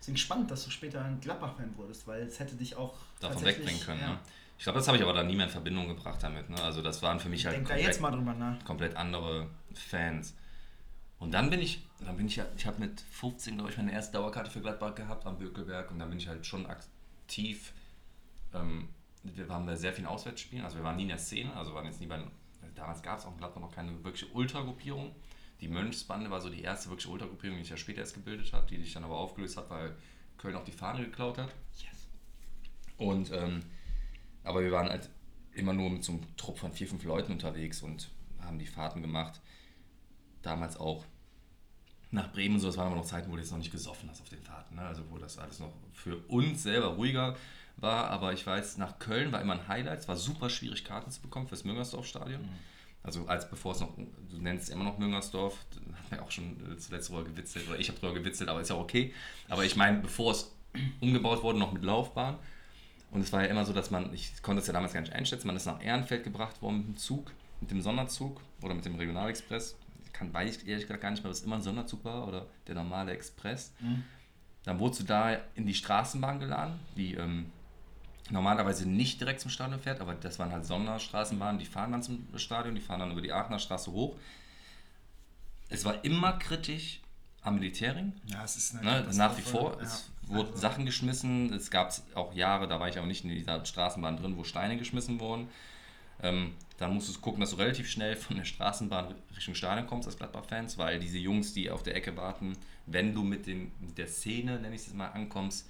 Deswegen spannend, dass du später ein Gladbach-Fan wurdest, weil es hätte dich auch davon wegbringen können. Ja. Ne? Ich glaube, das habe ich aber dann nie mehr in Verbindung gebracht damit. Ne? Also das waren für mich halt komplett, da jetzt mal drüber nach. komplett andere Fans. Und dann bin ich, dann bin ich ja, ich habe mit 15, glaube ich, meine erste Dauerkarte für Gladbach gehabt am Bökelberg und dann bin ich halt schon aktiv. Ähm, wir waren bei sehr vielen Auswärtsspielen, also wir waren nie in der Szene, also waren jetzt nie bei, damals gab es auch in Gladbach noch keine wirkliche Ultragruppierung. Die Mönchsbande war so die erste wirkliche Ultragruppierung, die sich ja später erst gebildet hat, die sich dann aber aufgelöst hat, weil Köln auch die Fahne geklaut hat. Yes. Und ähm, aber wir waren halt immer nur mit so einem Trupp von vier, fünf Leuten unterwegs und haben die Fahrten gemacht. Damals auch nach Bremen und so, das waren aber noch Zeiten, wo du jetzt noch nicht gesoffen hast auf den Fahrten. Ne? Also wo das alles noch für uns selber ruhiger war. Aber ich weiß, nach Köln war immer ein Highlight. Es war super schwierig, Karten zu bekommen fürs Müngersdorf-Stadion. Mhm. Also als bevor es noch, du nennst es immer noch Müngersdorf, hat man auch schon äh, zuletzt drüber gewitzelt, oder ich habe drüber gewitzelt, aber ist ja okay. Aber ich meine, bevor es umgebaut wurde, noch mit Laufbahn, und es war ja immer so, dass man, ich konnte es ja damals gar nicht einschätzen, man ist nach Ehrenfeld gebracht worden mit dem Zug, mit dem Sonderzug oder mit dem Regionalexpress. Ich kann, weiß ich ehrlich gesagt gar nicht mehr, ob es immer ein Sonderzug war oder der normale Express. Mhm. Dann wurdest du da in die Straßenbahn geladen, die ähm, normalerweise nicht direkt zum Stadion fährt, aber das waren halt Sonderstraßenbahnen, die fahren dann zum Stadion, die fahren dann über die Aachener Straße hoch. Es war immer kritisch am Militärring. Ja, es ist ne, nach wie vor. Ja. Es wurden also. Sachen geschmissen. Es gab auch Jahre, da war ich aber nicht in dieser Straßenbahn drin, wo Steine geschmissen wurden. Ähm, dann musst du gucken, dass du relativ schnell von der Straßenbahn Richtung Stadion kommst als Gladbach-Fans, weil diese Jungs, die auf der Ecke warten, wenn du mit, den, mit der Szene, nenne ich es mal, ankommst,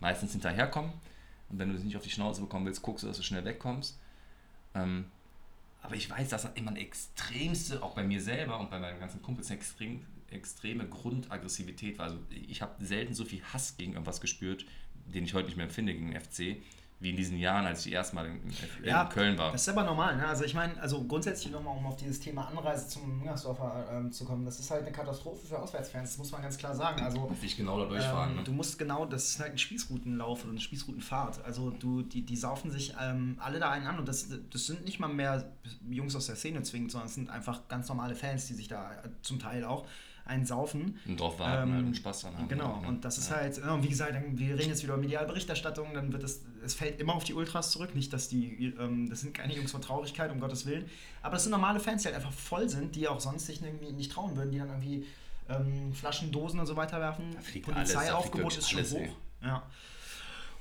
meistens hinterherkommen. Und wenn du es nicht auf die Schnauze bekommen willst, guckst du, dass du schnell wegkommst. Ähm, aber ich weiß, dass das immer eine extremste, auch bei mir selber und bei meinen ganzen Kumpels, eine extrem extreme Grundaggressivität war. Also ich habe selten so viel Hass gegen irgendwas gespürt, den ich heute nicht mehr empfinde gegen den FC, wie in diesen Jahren, als ich erstmal in, in ja, Köln war. Das ist aber normal. Ne? Also ich meine, also grundsätzlich nochmal, um auf dieses Thema Anreise zum Müngersdorfer ähm, zu kommen, das ist halt eine Katastrophe für Auswärtsfans, das muss man ganz klar sagen. Also, ich genau da durchfahren. Ähm, ne? Du musst genau, das ist halt ein Spießroutenlauf oder eine Spießroutenfahrt. Also du, die, die saufen sich ähm, alle da einen an und das, das sind nicht mal mehr Jungs aus der Szene zwingend, sondern es sind einfach ganz normale Fans, die sich da äh, zum Teil auch ein Saufen. Und drauf warten ähm, halt und Spaß dran haben. Genau, ne? und das ist ja. halt, wie gesagt, wir reden jetzt wieder über Medialberichterstattung, dann wird es, es fällt immer auf die Ultras zurück, nicht, dass die, ähm, das sind keine Jungs von Traurigkeit, um Gottes Willen, aber das sind normale Fans, die halt einfach voll sind, die auch sonst sich irgendwie nicht trauen würden, die dann irgendwie ähm, Flaschen, Dosen und so weiter werfen. Polizeiaufgebot ist schon hoch. Ja.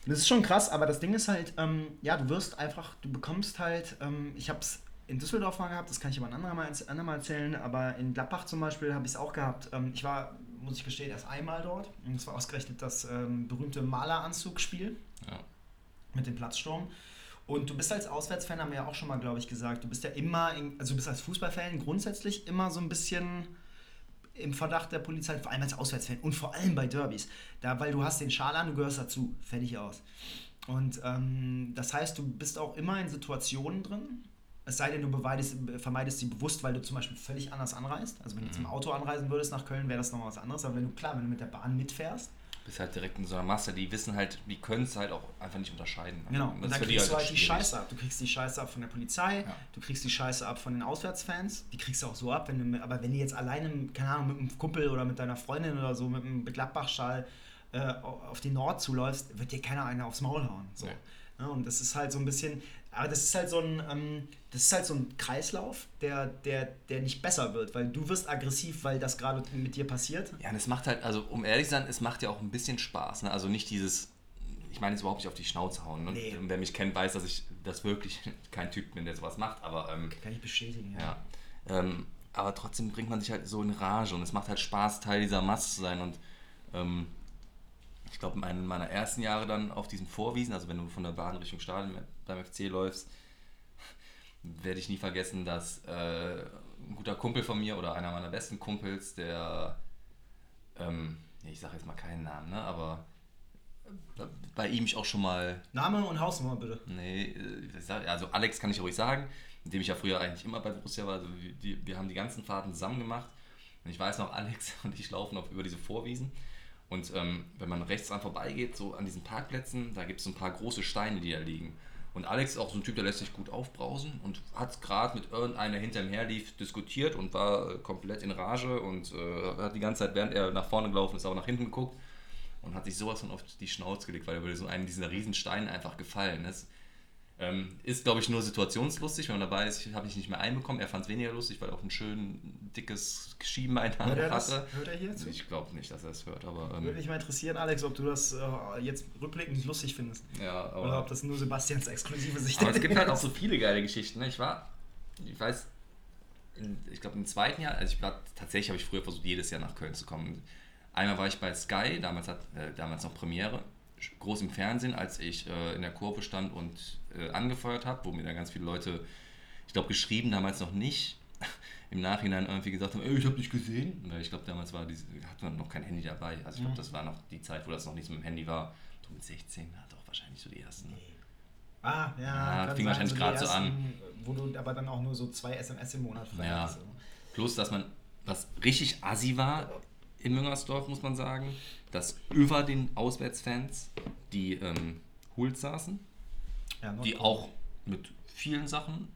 Und das ist schon krass, aber das Ding ist halt, ähm, ja, du wirst einfach, du bekommst halt, ähm, ich hab's in Düsseldorf mal gehabt, das kann ich ein andermal, andermal erzählen, aber in Gladbach zum Beispiel habe ich es auch gehabt. Ähm, ich war, muss ich gestehen, erst einmal dort und es war ausgerechnet das ähm, berühmte Maleranzugspiel ja. mit dem Platzsturm. Und du bist als Auswärtsfan, haben wir ja auch schon mal, glaube ich, gesagt, du bist ja immer, in, also du bist als Fußballfan grundsätzlich immer so ein bisschen im Verdacht der Polizei, vor allem als Auswärtsfan und vor allem bei Derbys. Da, weil du hast den Schal an, du gehörst dazu, fertig aus. Und ähm, das heißt, du bist auch immer in Situationen drin, es sei denn, du vermeidest sie bewusst, weil du zum Beispiel völlig anders anreist. Also wenn du jetzt im mhm. Auto anreisen würdest nach Köln, wäre das nochmal was anderes. Aber wenn du, klar, wenn du mit der Bahn mitfährst, bist halt direkt in so einer Masse, die wissen halt, die können es halt auch einfach nicht unterscheiden. Genau, und dann ist für kriegst du auch halt die. Scheiße ab. Du kriegst die Scheiße ab von der Polizei, Ja. du kriegst die Scheiße ab von den Auswärtsfans, die kriegst du auch so ab, wenn du, aber wenn du jetzt alleine, keine Ahnung, mit einem Kumpel oder mit deiner Freundin oder so, mit einem Gladbach-Schal äh, auf die Nord zuläufst, wird dir keiner einer aufs Maul hauen. So. Nee. Ja, und das ist halt so ein bisschen, aber das ist halt so ein, ähm, das ist halt so ein Kreislauf, der, der, der nicht besser wird, weil du wirst aggressiv, weil das gerade mit dir passiert. Ja, und es macht halt, also um ehrlich zu sein, es macht ja auch ein bisschen Spaß. Ne? Also nicht dieses, ich meine jetzt überhaupt nicht auf die Schnauze hauen. Ne? Nee. Wer mich kennt, weiß, dass ich das wirklich kein Typ bin, der sowas macht, aber ähm, Kann ich bestätigen, ja. Ähm, aber trotzdem bringt man sich halt so in Rage und es macht halt Spaß, Teil dieser Masse zu sein. Und ähm, ich glaube, in meinen- meiner ersten Jahre dann auf diesen Vorwiesen, also wenn du von der Bahn Richtung Stadion beim FC läufst, werde ich nie vergessen, dass äh, ein guter Kumpel von mir oder einer meiner besten Kumpels, der, ähm, ich sage jetzt mal keinen Namen, ne, aber äh, bei ihm ich auch schon mal Name und Hausnummer bitte. Nee, äh, also Alex kann ich ruhig sagen, mit dem ich ja früher eigentlich immer bei Borussia war. Also wir, die, wir haben die ganzen Fahrten zusammen gemacht. Und ich weiß noch, Alex und ich laufen auf, über diese Vorwiesen. Und ähm, wenn man rechts dran vorbeigeht, so an diesen Parkplätzen, da gibt es so ein paar große Steine, die da liegen. Und Alex ist auch so ein Typ, der lässt sich gut aufbrausen und hat gerade mit irgendeiner hinter ihm herlief diskutiert und war äh, komplett in Rage und äh, hat die ganze Zeit, während er nach vorne gelaufen ist, auch nach hinten geguckt und hat sich sowas von auf die Schnauze gelegt, weil er über so einen dieser riesen Steine einfach gefallen ist. Ähm, ist, glaube ich, nur situationslustig. Wenn man dabei ist, habe ich nicht mehr einbekommen. Er fand es weniger lustig, weil er auch ein schön dickes Schienbein Hört er das? hatte. Hört er hier zu? Ich glaube nicht, dass er es hört, aber Würde ähm, mich mal interessieren, Alex, ob du das äh, jetzt rückblickend lustig findest. ja, Oder ob aber, das nur Sebastians exklusive Sicht aber es gibt halt auch so viele geile Geschichten. Ne? Ich war, ich weiß, in, ich glaube im zweiten Jahr, also ich war tatsächlich habe ich früher versucht, jedes Jahr nach Köln zu kommen. Einmal war ich bei Sky, damals hat äh, damals noch Premiere, groß im Fernsehen, als ich äh, in der Kurve stand und äh, angefeuert habe, wo mir dann ganz viele Leute, ich glaube geschrieben damals noch nicht, im Nachhinein irgendwie gesagt haben, Ey, ich habe dich gesehen. Weil ich glaube damals war diese, hat man noch kein Handy dabei. Also ich glaube, Mhm. das war noch die Zeit, wo das noch nicht so mit dem Handy war. So mit 16 hat auch wahrscheinlich so die ersten. Ah, ja, Ja, fing wahrscheinlich die gerade so ersten, Wo du aber dann auch nur so zwei SMS im Monat frei Ja. hast. Plus, dass man, was richtig assi war in Müngersdorf, muss man sagen, dass über den Auswärtsfans die ähm, Hools saßen, Ja, die auch mit vielen Sachen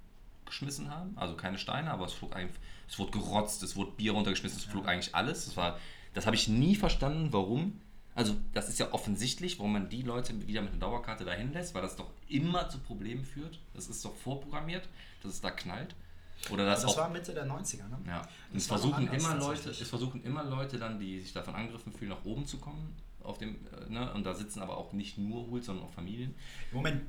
geschmissen haben. Also keine Steine, aber es flog einfach, es wurde gerotzt, es wurde Bier runtergeschmissen, es flog eigentlich alles. Das war, das habe ich nie verstanden, warum. Also das ist ja offensichtlich, warum man die Leute wieder mit einer Dauerkarte dahin lässt, weil das doch immer zu Problemen führt. Das ist doch vorprogrammiert, dass es da knallt. Oder dass Das auch war Mitte der 90er, ne? ja, und Das es versuchen, anders immer Leute, es versuchen immer Leute dann, die sich davon angegriffen fühlen, nach oben zu kommen. Auf dem, äh, ne? Und da sitzen aber auch nicht nur Hools, sondern auch Familien. Im Moment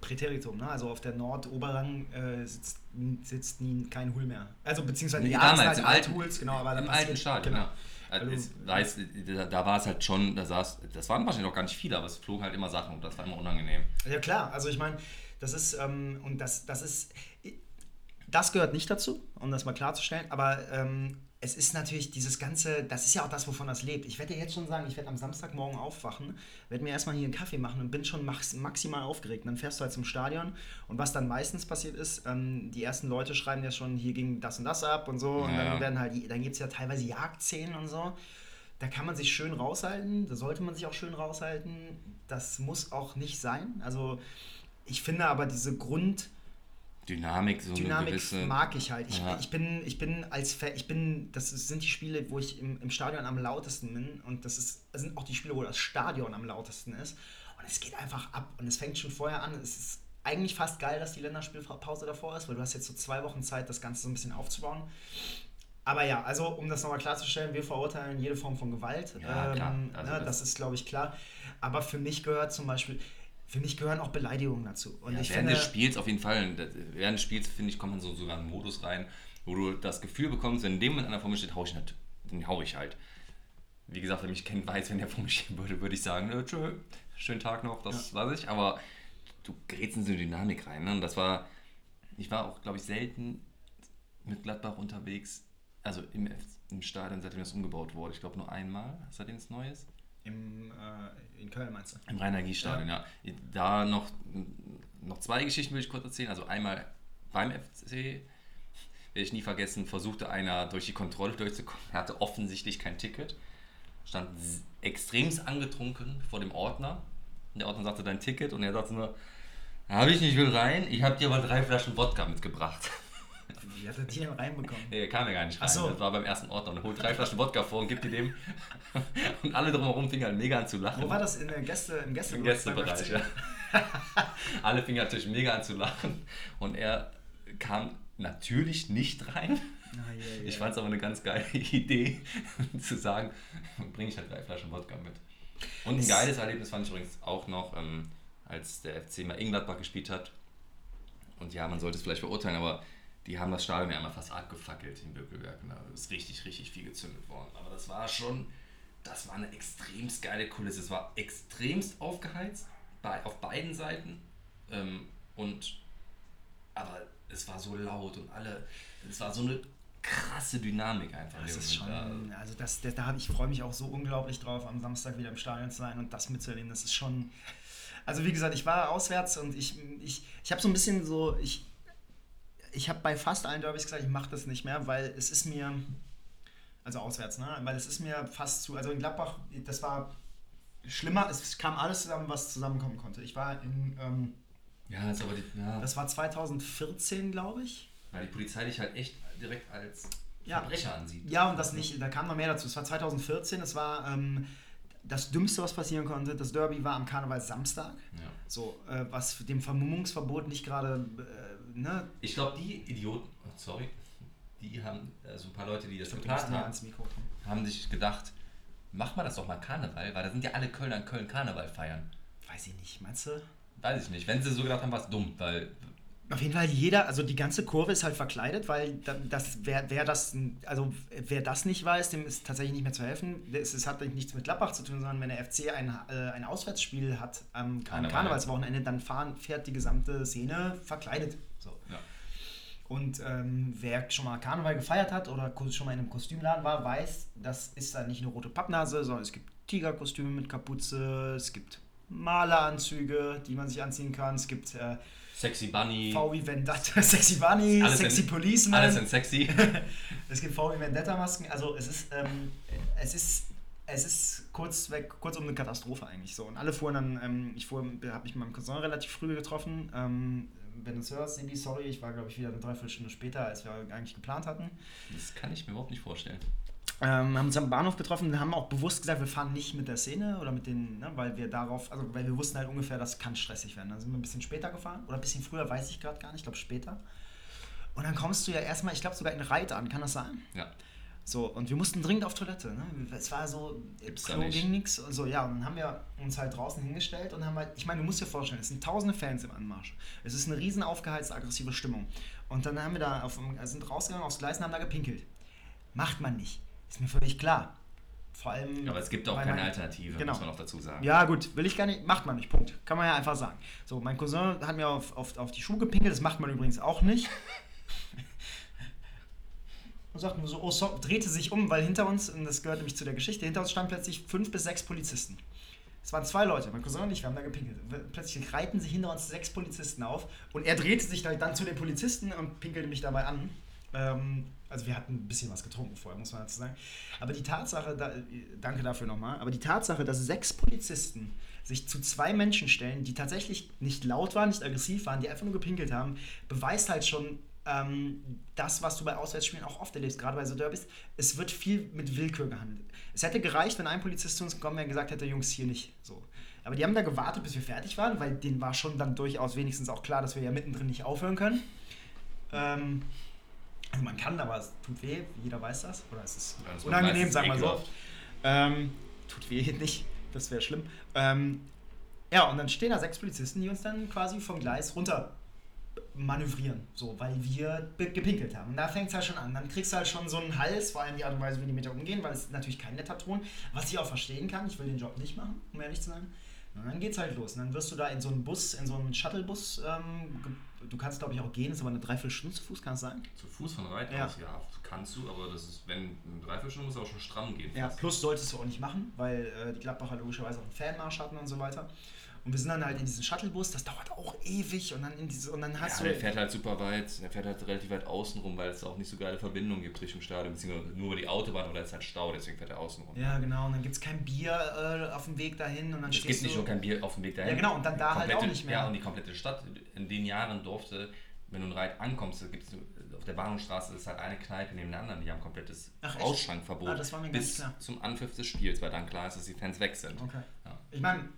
Präteritum, ne? Also auf der Nord-Oberrang äh, sitzt, sitzt nie kein Hul mehr. Also beziehungsweise Nee, damals, sind im halt alten- Huls, genau, aber da Im alten Stadion, genau. ja. Also Also- es weiß, da, da war es halt schon, da saß, das waren wahrscheinlich noch gar nicht viele, aber es flogen halt immer Sachen und das war immer unangenehm. Ja klar, also ich meine, das ist, ähm, und das, das ist, das gehört nicht dazu, um das mal klarzustellen, aber ähm, es ist natürlich dieses ganze, das ist ja auch das, wovon das lebt. Ich werde dir jetzt schon sagen, ich werde am Samstagmorgen aufwachen, werde mir erstmal hier einen Kaffee machen und bin schon max maximal aufgeregt. Und dann fährst du halt zum Stadion und was dann meistens passiert ist, ähm, die ersten Leute schreiben ja schon, hier ging das und das ab und so und Ja, dann ja. werden halt, dann gibt es ja teilweise Jagdszenen und so. Da kann man sich schön raushalten, da sollte man sich auch schön raushalten. Das muss auch nicht sein. Also ich finde aber diese Grund, Dynamik, so eine Dynamik gewisse. mag ich halt. Ich, Ja. ich, bin, ich bin als Fan, ich bin, das sind die Spiele, wo ich im, im Stadion am lautesten bin und das, ist, das sind auch die Spiele, wo das Stadion am lautesten ist. Und es geht einfach ab und es fängt schon vorher an. Es ist eigentlich fast geil, dass die Länderspielpause davor ist, weil du hast jetzt so zwei Wochen Zeit, das Ganze so ein bisschen aufzubauen. Aber ja, also um das nochmal klarzustellen, wir verurteilen jede Form von Gewalt. Ja, klar. Also ne, das- das ist, glaube ich, klar. Aber für mich gehört zum Beispiel, für mich gehören auch Beleidigungen dazu. Und Ja, ich während finde, des Spiels auf jeden Fall. Während des Spiels, finde ich, kommt man so sogar in einen Modus rein, wo du das Gefühl bekommst, wenn dem Moment einer vor mir steht, hau ich, nicht, den hau ich halt. Wie gesagt, wer mich kennt, weiß, wenn der vor mir stehen würde, würde ich sagen, äh, tschö, schönen Tag noch, das weiß ich. Aber du gerätst in so eine Dynamik rein. Ne? Und das war, ich war auch, glaube ich, selten mit Gladbach unterwegs, also im, im Stadion, seitdem das umgebaut wurde. Ich glaube nur einmal, seitdem es neu ist. Im, äh, in Köln meinst du? Im Rhein-Energiestadion, ja. Da noch, noch zwei Geschichten will ich kurz erzählen. Also einmal beim FC, werde ich nie vergessen, versuchte einer durch die Kontrolle durchzukommen. Er hatte offensichtlich kein Ticket. stand extremst angetrunken vor dem Ordner. Und der Ordner sagte dein Ticket und er sagte nur, habe ich nicht, will rein, ich habe dir aber drei Flaschen Wodka mitgebracht. Wie hat er die denn reinbekommen? Nee, kam ja gar nicht rein. Ach so. Das war beim ersten. Und er holt drei Flaschen Wodka vor und gibt die dem. Und alle drumherum fingen halt mega an zu lachen. Wo war das? In der Gäste, im Gäste Im Gästebereich, ja. Alle fingen natürlich mega an zu lachen. Und er kam natürlich nicht rein. Ah, ja, ja. Ich fand es aber eine ganz geile Idee, zu sagen, bringe ich halt drei Flaschen Wodka mit. Und ein Es- geiles Erlebnis fand ich übrigens auch noch, ähm, als der FC mal Ingladbach gespielt hat. Und ja, man sollte es vielleicht verurteilen, aber die haben das Stadion ja einmal fast abgefackelt in Bökelberg. Und da ist richtig, richtig viel gezündet worden. Aber das war schon, das war eine extremst geile Kulisse. Es war extremst aufgeheizt, bei, auf beiden Seiten. Ähm, und aber es war so laut und alle, es war so eine krasse Dynamik einfach. Das ist schon, also das, das, da ich freue mich auch so unglaublich drauf, am Samstag wieder im Stadion zu sein und das mitzuerleben. Das ist schon, also wie gesagt, ich war auswärts und ich, ich, ich habe so ein bisschen so, ich, ich habe bei fast allen Derbys gesagt, ich mache das nicht mehr, weil es ist mir, also auswärts, ne, weil es ist mir fast zu, also in Gladbach, das war schlimmer, es kam alles zusammen, was zusammenkommen konnte. Ich war in, ähm, Ja, ist aber die, ja, das war 2014, glaube ich. weil die Polizei dich halt echt direkt als Ja. Verbrecher ansieht. Ja, und das nicht, da kam noch mehr dazu. Es war 2014, es war ähm, das Dümmste, was passieren konnte. Das Derby war am Karneval Samstag. Ja. So, äh, was dem Vermummungsverbot nicht gerade, äh, ne? Ich glaube, die Idioten, oh, sorry, die haben, also ein paar Leute, die das geplant haben, haben sich gedacht, mach mal das doch mal Karneval, weil da sind ja alle Kölner in Köln Karneval feiern. Weiß ich nicht, meinst du? Weiß ich nicht. Wenn sie so gedacht haben, war es dumm, weil Auf jeden Fall jeder, also die ganze Kurve ist halt verkleidet, weil da- das, wer, wer das, also wer das nicht weiß, dem ist tatsächlich nicht mehr zu helfen. Es, es hat nichts mit Gladbach zu tun, sondern wenn der FC ein, äh, ein Auswärtsspiel hat am, am Karneval. Karnevalswochenende, dann fahren, fährt die gesamte Szene verkleidet. Und ähm, wer schon mal Karneval gefeiert hat oder schon mal in einem Kostümladen war, weiß, das ist dann nicht eine rote Pappnase, sondern es gibt Tigerkostüme mit Kapuze, es gibt Maleranzüge, die man sich anziehen kann, es gibt äh, Sexy Bunny, VW Vendetta, Sexy Bunny, Alles Sexy in- Policeman, alles sind sexy. es gibt VW Vendetta Masken, also es ist, ähm, es ist, es ist kurz weg, kurz um eine Katastrophe eigentlich so. Und alle fuhren dann, ähm, ich fuhr, habe mich mit meinem Cousin relativ früh getroffen. Ähm, wenn du es hörst, Sebi, sorry, ich war glaube ich wieder eine Dreiviertelstunde später, als wir eigentlich geplant hatten. Das kann ich mir überhaupt nicht vorstellen. Ähm, haben uns am Bahnhof getroffen und haben auch bewusst gesagt, wir fahren nicht mit der Szene oder mit den, ne, weil wir darauf, also weil wir wussten halt ungefähr, das kann stressig werden. Dann sind wir ein bisschen später gefahren oder ein bisschen früher, weiß ich gerade gar nicht, ich glaube später. Und dann kommst du ja erstmal, ich glaube sogar in Reit an, kann das sein? Ja. So, und wir mussten dringend auf Toilette. Ne? Es war so, Gibt's Klo ging nichts. So, ja, und dann haben wir uns halt draußen hingestellt und haben halt, ich meine, du musst dir vorstellen, es sind tausende Fans im Anmarsch. Es ist eine riesen aufgeheizte, aggressive Stimmung. Und dann haben wir da, auf, sind rausgegangen aufs Gleis und haben da gepinkelt. Macht man nicht. Ist mir völlig klar. Vor allem. Aber es gibt auch keine Alternative, Genau. muss man auch dazu sagen. Ja, gut, will ich gar nicht, macht man nicht, Punkt. Kann man ja einfach sagen. So, mein Cousin hat mir auf, auf, auf die Schuhe gepinkelt, das macht man übrigens auch nicht. Und sagt nur so, oh, so, drehte sich um, weil hinter uns, und das gehört nämlich zu der Geschichte, hinter uns standen plötzlich fünf bis sechs Polizisten. Es waren zwei Leute, mein Cousin und ich, wir haben da gepinkelt. Plötzlich reihten sich hinter uns sechs Polizisten auf und er drehte sich halt dann zu den Polizisten und pinkelte mich dabei an. Ähm, also wir hatten ein bisschen was getrunken vorher, muss man dazu sagen. Aber die Tatsache, da, danke dafür nochmal, aber die Tatsache, dass sechs Polizisten sich zu zwei Menschen stellen, die tatsächlich nicht laut waren, nicht aggressiv waren, die einfach nur gepinkelt haben, beweist halt schon ähm, das, was du bei Auswärtsspielen auch oft erlebst, gerade bei so Derbys. Es wird viel mit Willkür gehandelt. Es hätte gereicht, wenn ein Polizist zu uns gekommen wäre und gesagt hätte, Jungs, hier nicht. So. Aber die haben da gewartet, bis wir fertig waren, weil denen war schon dann durchaus wenigstens auch klar, dass wir ja mittendrin nicht aufhören können. Ähm, also man kann, aber es tut weh, jeder weiß das. Oder es ist Ja, unangenehm, sagen wir so. Ähm, tut weh nicht, das wäre schlimm. Ähm, ja, und dann stehen da sechs Polizisten, die uns dann quasi vom Gleis runter manövrieren, so, weil wir gepinkelt haben. Und da fängt es halt schon an. Dann kriegst du halt schon so einen Hals, vor allem die Art und Weise, wie die mit dir umgehen, weil es natürlich kein netter Ton, was ich auch verstehen kann. Ich will den Job nicht machen, um ehrlich zu sein. Und dann geht's halt los. Und dann wirst du da in so einen Bus, in so einen Shuttlebus, ähm, du kannst glaube ich auch gehen, ist aber eine Dreiviertelstunde zu Fuß, kann es sein? Zu Fuß von Reit Ja. aus, ja, kannst du, aber das ist, wenn eine Dreiviertelstunde muss auch schon stramm gehen. Ja, plus solltest du auch nicht machen, weil äh, die Gladbacher logischerweise auch einen Fanmarsch hatten und so weiter. Und wir sind dann halt in diesen Shuttlebus, das dauert auch ewig und dann in diese und dann hast Ja, du. der fährt halt super weit, der fährt halt relativ weit außen rum, weil es auch nicht so geile Verbindungen gibt Richtung Stadion, beziehungsweise nur über die Autobahn oder es ist halt Stau, deswegen fährt er außen rum. ja, genau, und dann gibt es kein Bier äh, auf dem Weg dahin und dann Es gibt nicht nur kein Bier auf dem Weg dahin. Ja, genau, und dann da halt Komplette- auch nicht mehr. Ja, und die komplette Stadt. In den Jahren durfte, wenn du in Reit ankommst, gibt's auf der Bahnhofstraße ist halt eine Kneipe neben der anderen, die haben komplettes Ach? Ausschrankverbot. Ah, das war mir gar bis zum Anpfiff des Spiels, weil dann klar ist, dass die Fans weg sind. Okay. Ja. Ich meine,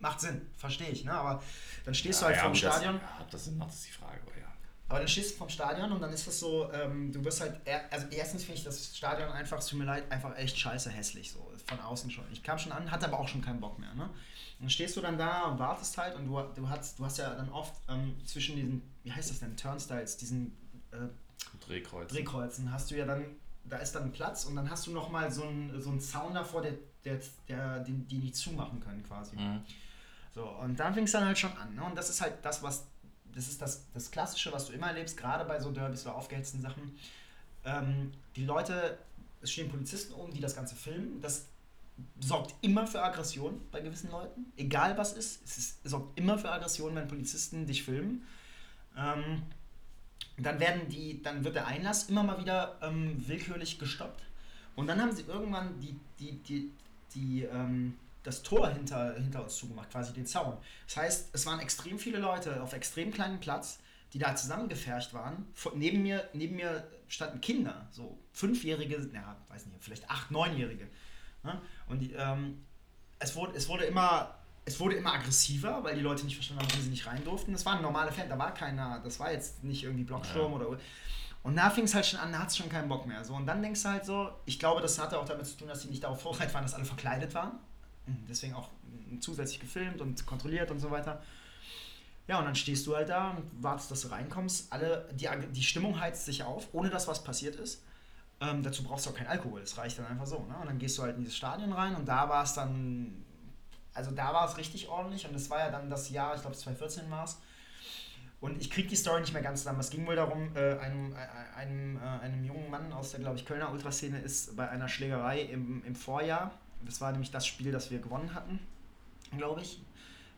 macht Sinn, verstehe ich, ne? Aber dann stehst du Ja, halt ja, vorm ob das- Stadion. Ja, das Sinn macht, ist die Frage, aber ja. Aber dann stehst du vom Stadion und dann ist das so, ähm, du wirst halt, er- also erstens finde ich das Stadion einfach, es tut mir leid, einfach echt scheiße hässlich, so von außen schon. Ich kam schon an, hatte aber auch schon keinen Bock mehr, ne? Und dann stehst du dann da und wartest halt und du, du, hast, du hast ja dann oft ähm, zwischen diesen, wie heißt das denn, Turnstiles, diesen äh, Drehkreuz. Drehkreuzen, hast du ja dann, da ist dann Platz und dann hast du nochmal so einen so einen Zaun davor, der, der, der, den, die nicht zumachen können quasi. Mhm. So, und dann fing es dann halt schon an. Ne? Und das ist halt das, was, das ist das, das Klassische, was du immer erlebst, gerade bei so Derbys oder aufgehetzten Sachen. Ähm, die Leute, es stehen Polizisten oben, die das Ganze filmen. Das sorgt immer für Aggression bei gewissen Leuten. Egal was ist, es ist, sorgt immer für Aggression, wenn Polizisten dich filmen. Ähm, dann werden die, dann wird der Einlass immer mal wieder ähm, willkürlich gestoppt. Und dann haben sie irgendwann die, die, die, die, ähm, das Tor hinter, hinter uns zugemacht, quasi den Zaun. Das heißt, es waren extrem viele Leute auf extrem kleinem Platz, die da zusammengefercht waren. Vor, neben, mir, neben mir standen Kinder, so fünfjährige, ja, weiß nicht, vielleicht acht, neunjährige. Ne? Und die, ähm, es, wurde, es wurde immer. Es wurde immer aggressiver, weil die Leute nicht verstanden haben, wie sie nicht rein durften. Das waren normale Fans, da war keiner, das war jetzt nicht irgendwie Blocksturm Ja. oder. Und da fing es halt schon an, da hat es schon keinen Bock mehr. So, und dann denkst du halt so, ich glaube, das hatte auch damit zu tun, dass die nicht darauf vorbereitet waren, dass alle verkleidet waren. Deswegen auch zusätzlich gefilmt und kontrolliert und so weiter. Ja, und dann stehst du halt da und wartest, dass du reinkommst. Alle, die, die Stimmung heizt sich auf, ohne dass was passiert ist. Ähm, dazu brauchst du auch kein Alkohol, das reicht dann einfach so. Ne? Und dann gehst du halt in dieses Stadion rein und da war es dann, also da war es richtig ordentlich und das war ja dann das Jahr, ich glaube 2014 war es. Und ich kriege die Story nicht mehr ganz zusammen. Es ging wohl darum, äh, einem, äh, einem, äh, einem jungen Mann aus der, glaube ich, Kölner Ultraszene ist bei einer Schlägerei im, im Vorjahr, das war nämlich das Spiel, das wir gewonnen hatten, glaube ich,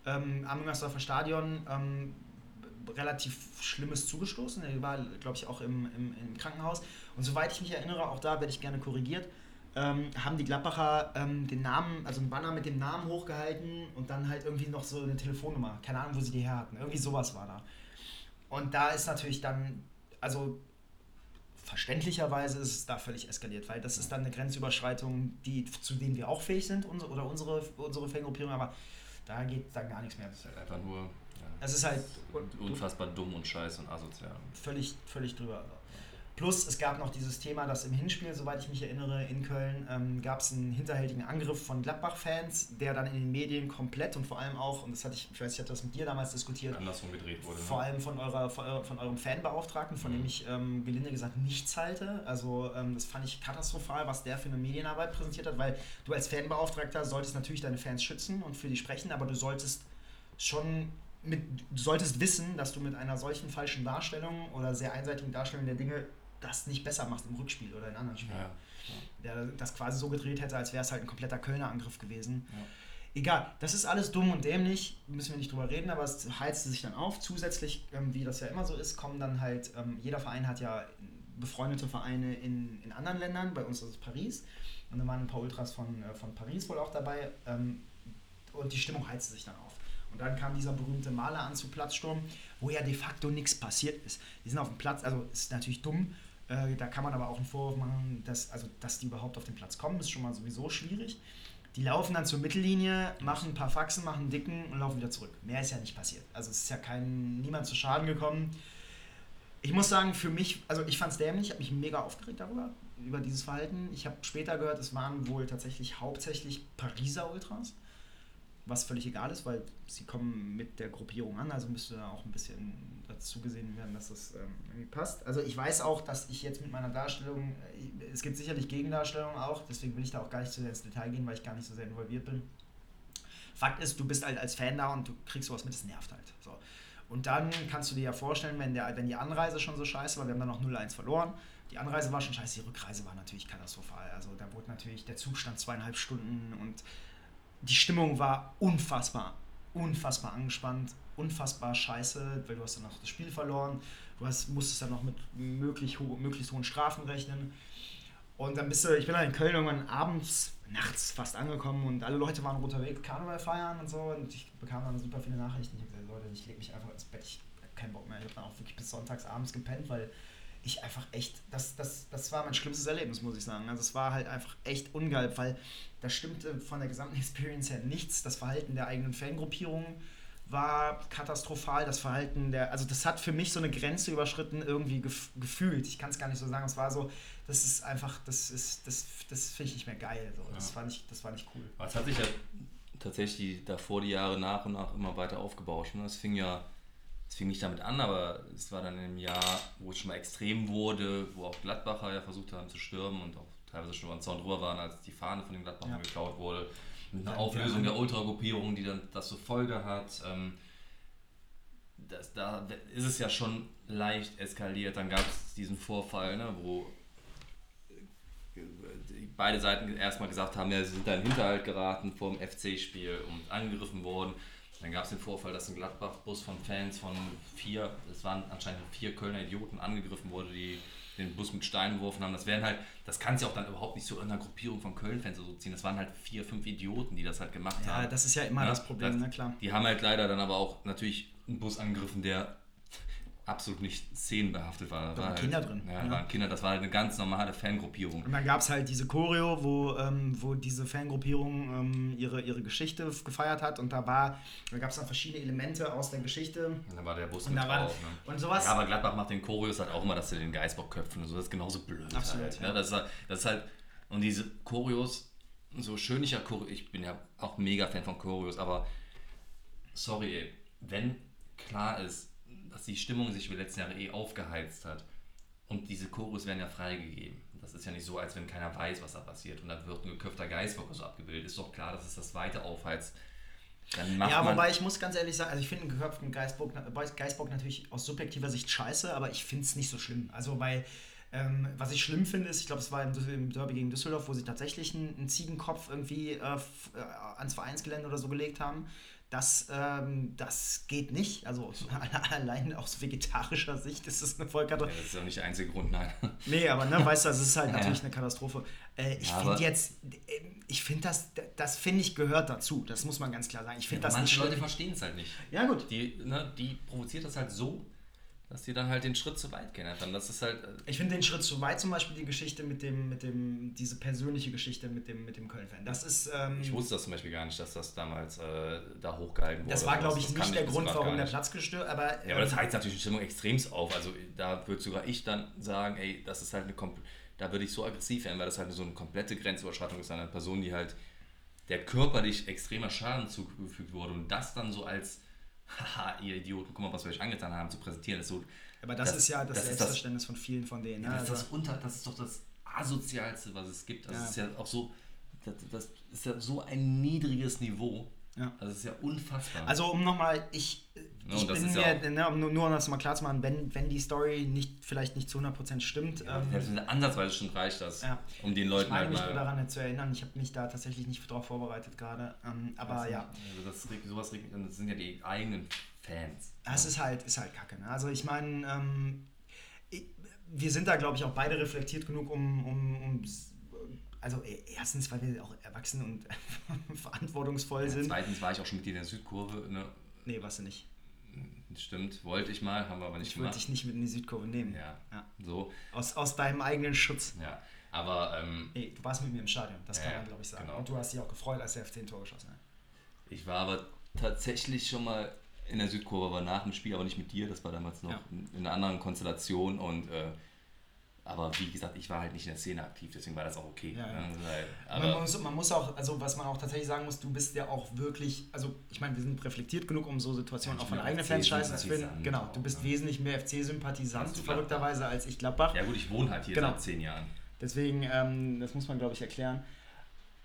ähm, am Müngersdorfer Stadion ähm, relativ Schlimmes zugestoßen. Er war, glaube ich, auch im, im, im Krankenhaus. Und soweit ich mich erinnere, auch da werde ich gerne korrigiert, ähm, haben die Gladbacher ähm, den Namen, also ein Banner mit dem Namen hochgehalten und dann halt irgendwie noch so eine Telefonnummer. Keine Ahnung, wo sie die her hatten. Irgendwie sowas war da. Und da ist natürlich dann, also verständlicherweise ist es da völlig eskaliert, weil das ist dann eine Grenzüberschreitung, die, zu denen wir auch fähig sind, unsere, oder unsere, unsere Fangruppierung, aber da geht dann gar nichts mehr. Das ist halt einfach nur ja, Es ist halt unfassbar dumm und scheiße und asozial. völlig, völlig drüber. Plus, es gab noch dieses Thema, dass im Hinspiel, soweit ich mich erinnere, in Köln ähm, gab es einen hinterhältigen Angriff von Gladbach-Fans, der dann in den Medien komplett und vor allem auch, und das hatte ich, ich weiß, ich hatte das mit dir damals diskutiert, Andersrum gedreht wurde. ne? vor allem von, eurer, von, eurem Fanbeauftragten, von dem Mhm. ich ähm, gelinde gesagt nichts halte. Also ähm, das fand ich katastrophal, was der für eine Medienarbeit präsentiert hat, weil du als Fanbeauftragter solltest natürlich deine Fans schützen und für die sprechen, aber du solltest schon mit, du solltest wissen, dass du mit einer solchen falschen Darstellung oder sehr einseitigen Darstellung der Dinge das nicht besser machst im Rückspiel oder in anderen Spielen. Ja, Der das quasi so gedreht hätte, als wäre es halt ein kompletter Kölner Angriff gewesen. ja. Egal, das ist alles dumm und dämlich, müssen wir nicht drüber reden, aber es heizte sich dann auf. Zusätzlich, ähm, wie das ja immer so ist, kommen dann halt, ähm, jeder Verein hat ja befreundete Vereine in, in anderen Ländern, bei uns ist es Paris. Und dann waren ein paar Ultras von, äh, von Paris wohl auch dabei. Ähm, und die Stimmung heizte sich dann auf. Und dann kam dieser berühmte Maleranzug Platzsturm, wo ja de facto nichts passiert ist. Die sind auf dem Platz, also ist natürlich dumm. Äh, da kann man aber auch einen Vorwurf machen, dass, also, dass die überhaupt auf den Platz kommen, ist schon mal sowieso schwierig. Die laufen dann zur Mittellinie, machen ein paar Faxen, machen einen dicken und laufen wieder zurück. Mehr ist ja nicht passiert. Also es ist ja kein, niemand zu Schaden gekommen. Ich muss sagen, für mich, also ich fand es dämlich, ich habe mich mega aufgeregt darüber, über dieses Verhalten. Ich habe später gehört, es waren wohl tatsächlich hauptsächlich Pariser Ultras, was völlig egal ist, weil sie kommen mit der Gruppierung an, also müsste da auch ein bisschen dazu gesehen werden, dass das ähm, irgendwie passt. Also ich weiß auch, dass ich jetzt mit meiner Darstellung, äh, es gibt sicherlich Gegendarstellungen auch, deswegen will ich da auch gar nicht zu sehr ins Detail gehen, weil ich gar nicht so sehr involviert bin. Fakt ist, du bist halt als Fan da und du kriegst sowas mit, das nervt halt. So. Und dann kannst du dir ja vorstellen, wenn, der, wenn die Anreise schon so scheiße war, wir haben dann noch 0-1 verloren, die Anreise war schon scheiße, die Rückreise war natürlich katastrophal. Also da wurde natürlich, der Zug stand zweieinhalb Stunden und die Stimmung war unfassbar unfassbar angespannt, unfassbar scheiße, weil du hast dann noch das Spiel verloren, du hast, musstest dann noch mit möglich ho möglichst hohen Strafen rechnen. Und dann bist du, ich bin dann in Köln irgendwann abends, nachts fast angekommen und alle Leute waren unterwegs, Karneval feiern und so. Und ich bekam dann super viele Nachrichten. Ich habe gesagt, Leute, ich lege mich einfach ins Bett, ich habe keinen Bock mehr. Ich habe dann auch wirklich bis sonntags abends gepennt, weil ich einfach echt, das, das, das war mein schlimmstes Erlebnis, muss ich sagen. Also es war halt einfach echt ungeil, weil da stimmte von der gesamten Experience her nichts. Das Verhalten der eigenen Fangruppierung war katastrophal. Das Verhalten der, also das hat für mich so eine Grenze überschritten, irgendwie gef gefühlt. Ich kann es gar nicht so sagen. Es war so, das ist einfach, das ist, das, das finde ich nicht mehr geil. So. Das, ja. war nicht, das war nicht cool. Aber es hat sich ja tatsächlich davor die Jahre nach und nach immer weiter aufgebauscht. Ne? Es fing ja es fing nicht damit an, aber es war dann im Jahr, wo es schon mal extrem wurde, wo auch Gladbacher ja versucht haben zu stürmen und auch teilweise schon über den Zaun drüber waren, als die Fahne von den Gladbachern ja. geklaut wurde. Mit einer Auflösung der Ultragruppierung, die dann das zur Folge hat. Ähm, das, da ist es ja schon leicht eskaliert. Dann gab es diesen Vorfall, ne, wo beide Seiten erstmal gesagt haben, ja, sie sind da in Hinterhalt geraten vor dem FC-Spiel und angegriffen worden. Dann gab es den Vorfall, dass ein Gladbach-Bus von Fans von vier, es waren anscheinend vier Kölner Idioten angegriffen wurde, die den Bus mit Steinen geworfen haben. Das wären halt, das kann sich auch dann überhaupt nicht zu irgendeiner Gruppierung von Köln-Fans so ziehen. Das waren halt vier, fünf Idioten, die das halt gemacht ja, haben. Ja, das ist ja immer ja, das Problem, das, ne, klar. Die haben halt leider dann aber auch natürlich einen Bus angegriffen, der absolut nicht szenenbehaftet war. Da waren halt, Kinder drin. Ja, ja, waren Kinder, das war halt eine ganz normale Fangruppierung. Und dann gab es halt diese Choreo, wo, ähm, wo diese Fangruppierung ähm, ihre, ihre Geschichte gefeiert hat und da war, da gab es dann verschiedene Elemente aus der Geschichte. Und da war der Bus und mit da drauf. Ne? Und sowas. Ja, aber Gladbach macht den Choreos halt auch immer, dass sie den Geistbock köpfen und so, das ist genauso blöd. Absolut, halt, ja. ne? das, ist halt, das ist halt, und diese Choreos, so schön ich ja Choreo, ich bin ja auch mega Fan von Choreos, aber sorry, ey, wenn klar ist, dass die Stimmung sich über die letzten Jahre eh aufgeheizt hat. Und diese Chorus werden ja freigegeben. Das ist ja nicht so, als wenn keiner weiß, was da passiert. Und dann wird ein geköpfter Geistbock so abgebildet. Ist doch klar, dass es das weiter aufheizt. ja, wobei ich muss ganz ehrlich sagen, also ich finde einen geköpften Geistbock, Geistbock natürlich aus subjektiver Sicht scheiße, aber ich finde es nicht so schlimm. Also weil ähm, was ich schlimm finde, ist, ich glaube, es war im Derby gegen Düsseldorf, wo sie tatsächlich einen, einen Ziegenkopf irgendwie äh, äh ans Vereinsgelände oder so gelegt haben. Das, ähm, das geht nicht. Also allein aus vegetarischer Sicht ist es eine Vollkatastrophe. Ja, das ist ja nicht der einzige Grund, nein. Nee, aber ne, weißt du, es ist halt natürlich eine Katastrophe. Äh, ich ja, finde jetzt, äh, ich finde das, das finde ich gehört dazu. Das muss man ganz klar sagen. Ich finde ja, das manche Leute verstehen es halt nicht. Ja, gut. Die, ne, die provoziert das halt so, dass die dann halt den Schritt zu weit gehen. Dann das ist halt. Äh, ich finde den Schritt zu weit zum Beispiel die Geschichte mit dem, mit dem, diese persönliche Geschichte mit dem, mit dem Köln-Fan. Das ist. Ähm, ich wusste das zum Beispiel gar nicht, dass das damals äh, da hochgehalten wurde. Das war, glaube ich, das nicht der Grund, warum der Platz gestört, aber. Ähm, ja, aber das heizt natürlich die Stimmung extremst auf. Also da würde sogar ich dann sagen, ey, das ist halt eine da würde ich so aggressiv werden, weil das halt so eine komplette Grenzüberschreitung ist einer Person, die halt der körperlich extremer Schaden zugefügt wurde und das dann so als haha, ihr Idioten, guck mal, was wir euch angetan haben, zu präsentieren. ist so, Aber das, das ist ja das, das Selbstverständnis das, von vielen von denen. Ja, das, also. ist unter, das ist doch das Asozialste, was es gibt. Das ja. ist ja auch so, das, das ist ja so ein niedriges Niveau. Ja. Also das ist ja unfassbar. Also um nochmal, ich, ich bin mir, ja ne, um, nur um das mal klar zu machen, wenn, wenn die Story nicht, vielleicht nicht zu 100% stimmt. Ja, ähm, selbst ansatzweise schon reicht das, ja. um den Leuten ich halt mich nur daran zu erinnern, ich habe mich da tatsächlich nicht darauf vorbereitet gerade. Ähm, aber also, ja. Also das, sowas das sind ja die eigenen Fans. Das ist halt, ist halt kacke. Ne? Also ich meine, ähm, wir sind da, glaube ich, auch beide reflektiert genug, um, um, um also e, erstens, weil wir auch erwachsen und verantwortungsvoll ja, sind. Zweitens war ich auch schon mit dir in der Südkurve. Ne? Nee, warst du nicht. Stimmt, wollte ich mal, haben wir aber nicht ich gemacht. Wollte ich nicht mit in die Südkurve nehmen. Ja, ja. so. Aus, aus deinem eigenen Schutz. Ja, aber... Ähm, nee, du warst mit mir im Stadion, das kann man glaube ich sagen. Genau. Und du hast dich auch gefreut, als der F10 ein Tor geschossen hat. Ich war aber tatsächlich schon mal in der Südkurve, aber nach dem Spiel, aber nicht mit dir, das war damals noch in einer anderen Konstellation und... Äh, aber wie gesagt, ich war halt nicht in der Szene aktiv, deswegen war das auch okay. Ja, ja. Also, man, muss, man, muss, auch, also was man auch tatsächlich sagen muss, du bist ja auch wirklich, also ich meine, wir sind reflektiert genug, um so Situationen auch von eigenen Fans scheiße zu finden. Genau, du bist wesentlich mehr FC-Sympathisant, verrückterweise, als ich Gladbach. Ja gut, ich wohne halt hier genau. seit zehn Jahren. Deswegen, ähm, das muss man glaube ich erklären.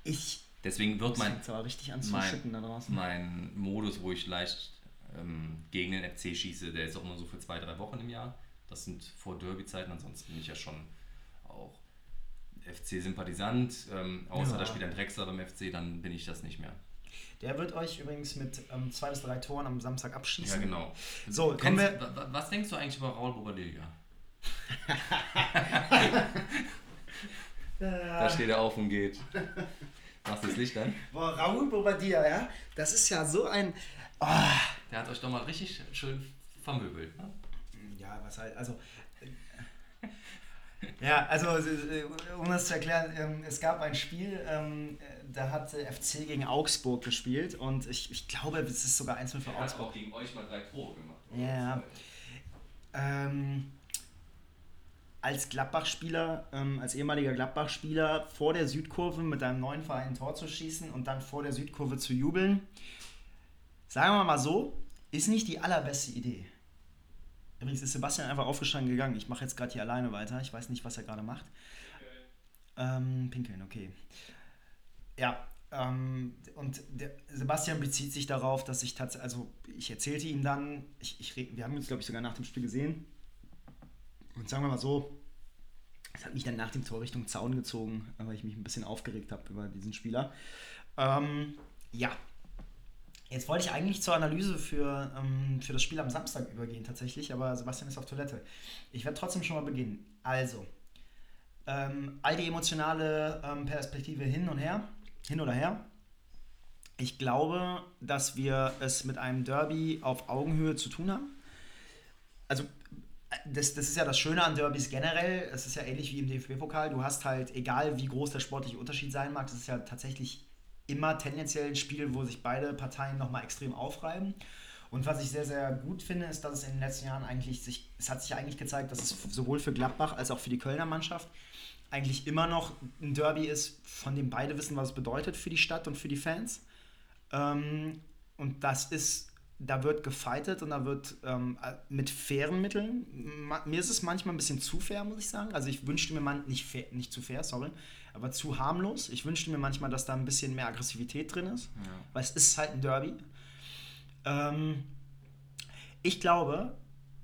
Ich Deswegen wird mein, aber richtig an mein, da draußen. mein Modus, wo ich leicht ähm, gegen den FC schieße, der ist auch nur so für zwei, drei Wochen im Jahr. Das sind vor Derby-Zeiten, ansonsten bin ich ja schon auch FC-Sympathisant. Ähm, außer ja. da spielt ein Drexler beim FC, dann bin ich das nicht mehr. Der wird euch übrigens mit ähm, zwei bis drei Toren am Samstag abschießen. Ja, genau. So, Kennst, kommen wir. wa- wa- was denkst du eigentlich über Raul Bobadilla? Da steht er auf und geht. Machst du das Licht an? Boah, Raoul Bobadilla, ja? Das ist ja so ein. Ah. Der hat euch doch mal richtig schön vermöbelt. Ne? Ja, was halt, also. Ja, also äh, um das zu erklären, ähm, es gab ein Spiel, ähm, äh, da hat FC gegen Augsburg gespielt und ich, ich glaube, es ist sogar 1 für Er hat Augsburg. auch gegen euch mal drei Tore gemacht. Ja. Ähm, als Gladbach-Spieler, ähm, als ehemaliger Gladbach-Spieler vor der Südkurve mit einem neuen Verein ein Tor zu schießen und dann vor der Südkurve zu jubeln, sagen wir mal so, ist nicht die allerbeste Idee. Übrigens ist Sebastian einfach aufgestanden gegangen. Ich mache jetzt gerade hier alleine weiter. Ich weiß nicht, was er gerade macht. Ähm, pinkeln, okay. Ja, ähm, und Sebastian bezieht sich darauf, dass ich tatsächlich, also ich erzählte ihm dann, ich, ich, wir haben uns, glaube ich, sogar nach dem Spiel gesehen. Und sagen wir mal so, es hat mich dann nach dem Tor Richtung Zaun gezogen, weil ich mich ein bisschen aufgeregt habe über diesen Spieler. Ähm, ja, Jetzt wollte ich eigentlich zur Analyse für, ähm, für das Spiel am Samstag übergehen tatsächlich, aber Sebastian ist auf Toilette. Ich werde trotzdem schon mal beginnen. Also, ähm, all die emotionale ähm, Perspektive hin und her, hin oder her. Ich glaube, dass wir es mit einem Derby auf Augenhöhe zu tun haben. Also, das, das ist ja das Schöne an Derbys generell. Es ist ja ähnlich wie im DFB-Pokal. Du hast halt, egal wie groß der sportliche Unterschied sein mag, das ist ja tatsächlich immer tendenziell ein Spiel, wo sich beide Parteien nochmal extrem aufreiben. Und was ich sehr, sehr gut finde, ist, dass es in den letzten Jahren eigentlich sich, es hat sich eigentlich gezeigt, dass es sowohl für Gladbach als auch für die Kölner Mannschaft eigentlich immer noch ein Derby ist, von dem beide wissen, was es bedeutet für die Stadt und für die Fans. Ähm, und das ist, da wird gefightet und da wird ähm, mit fairen Mitteln. Mir ist es manchmal ein bisschen zu fair, muss ich sagen. Also ich wünschte mir man nicht, fair, nicht zu fair, sorry, aber zu harmlos. Ich wünschte mir manchmal, dass da ein bisschen mehr Aggressivität drin ist, Ja. weil es ist halt ein Derby. Ähm, ich glaube,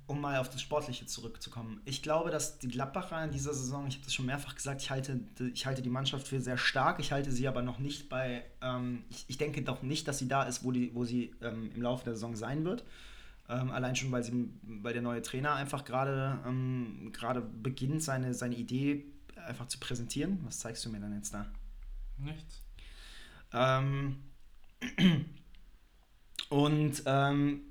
um mal auf das Sportliche zurückzukommen, ich glaube, dass die Gladbacher in dieser Saison, ich habe das schon mehrfach gesagt, ich halte, ich halte die Mannschaft für sehr stark, ich halte sie aber noch nicht bei, ähm, ich, ich denke doch nicht, dass sie da ist, wo, die, wo sie ähm, im Laufe der Saison sein wird. Ähm, allein schon, weil, sie, weil der neue Trainer einfach gerade ähm, beginnt, seine, seine Idee einfach zu präsentieren. Was zeigst du mir dann jetzt da? Nichts. Ähm, und ähm,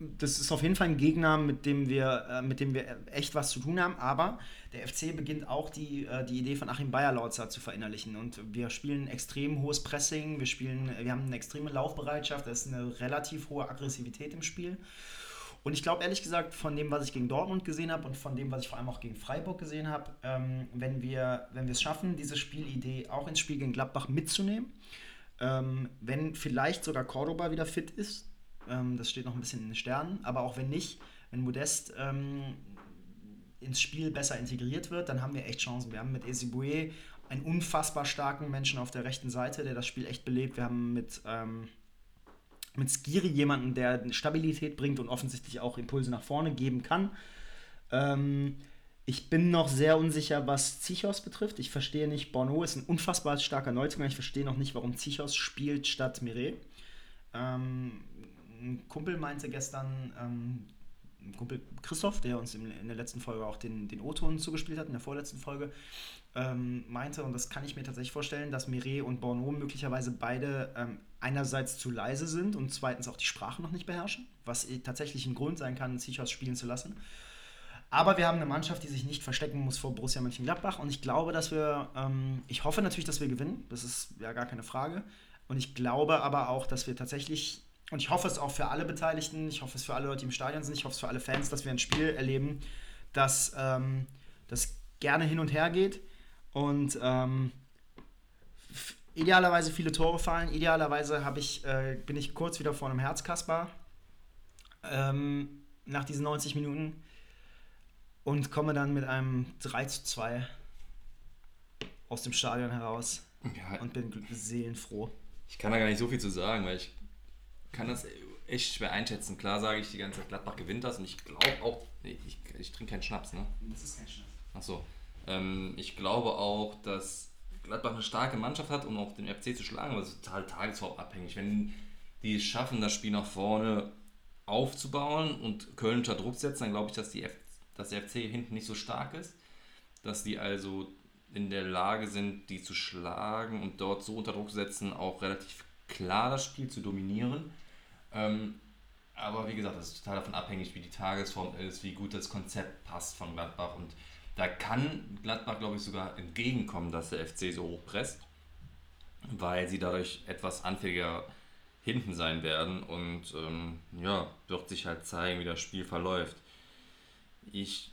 das ist auf jeden Fall ein Gegner, mit dem wir, äh, mit dem wir echt was zu tun haben. Aber der FC beginnt auch die, äh, die Idee von Achim Bayerlautzer zu verinnerlichen. Und wir spielen extrem hohes Pressing, wir spielen, wir haben eine extreme Laufbereitschaft, da ist eine relativ hohe Aggressivität im Spiel. Und ich glaube ehrlich gesagt, von dem, was ich gegen Dortmund gesehen habe und von dem, was ich vor allem auch gegen Freiburg gesehen habe, ähm, wenn wir wenn es schaffen, diese Spielidee auch ins Spiel gegen Gladbach mitzunehmen, ähm, wenn vielleicht sogar Cordoba wieder fit ist, ähm, das steht noch ein bisschen in den Sternen, aber auch wenn nicht, wenn Modest ähm, ins Spiel besser integriert wird, dann haben wir echt Chancen. Wir haben mit Ezibue einen unfassbar starken Menschen auf der rechten Seite, der das Spiel echt belebt. Wir haben mit, ähm, mit Skiri jemanden, der Stabilität bringt und offensichtlich auch Impulse nach vorne geben kann. Ähm, ich bin noch sehr unsicher, was Zichos betrifft. Ich verstehe nicht, Bono ist ein unfassbar starker Neuzugang. Ich verstehe noch nicht, warum Zichos spielt statt Mireille. Ähm, ein Kumpel meinte gestern, ähm, ein Kumpel Christoph, der uns in, in der letzten Folge auch den, den O-Ton zugespielt hat, in der vorletzten Folge, ähm, meinte, und das kann ich mir tatsächlich vorstellen, dass Mireille und Bono möglicherweise beide ähm, einerseits zu leise sind und zweitens auch die Sprache noch nicht beherrschen, was tatsächlich ein Grund sein kann, Zichos spielen zu lassen. Aber wir haben eine Mannschaft, die sich nicht verstecken muss vor Borussia Mönchengladbach. Und ich glaube, dass wir, ähm, ich hoffe natürlich, dass wir gewinnen. Das ist ja gar keine Frage. Und ich glaube aber auch, dass wir tatsächlich, und ich hoffe es auch für alle Beteiligten, ich hoffe es für alle Leute, die im Stadion sind, ich hoffe es für alle Fans, dass wir ein Spiel erleben, das, ähm, das gerne hin und her geht und ähm, idealerweise viele Tore fallen. Idealerweise habe ich, äh, bin ich kurz wieder vor einem Herzkasper ähm, nach diesen 90 Minuten und komme dann mit einem 3 zu 2 aus dem Stadion heraus Ja, und bin seelenfroh. ich kann da gar nicht so viel zu sagen, weil ich kann das echt schwer einschätzen. Klar sage ich die ganze Zeit, Gladbach gewinnt das und ich glaube auch, nee, ich, ich trinke keinen Schnaps, ne? Das ist kein Schnaps. Achso. Ähm, ich glaube auch, dass Gladbach eine starke Mannschaft hat, um auch den FC zu schlagen, aber es ist total tagesformabhängig. Wenn die es schaffen, das Spiel nach vorne aufzubauen und Köln unter Druck setzen, dann glaube ich, dass, die F dass der FC hinten nicht so stark ist, dass die also in der Lage sind, die zu schlagen und dort so unter Druck setzen, auch relativ klar das Spiel zu dominieren. Ähm, aber wie gesagt, das ist total davon abhängig, wie die Tagesform ist, wie gut das Konzept passt von Gladbach. Und da kann Gladbach, glaube ich, sogar entgegenkommen, dass der FC so hoch presst, weil sie dadurch etwas anfälliger hinten sein werden. Und ähm, ja, wird sich halt zeigen, wie das Spiel verläuft. Ich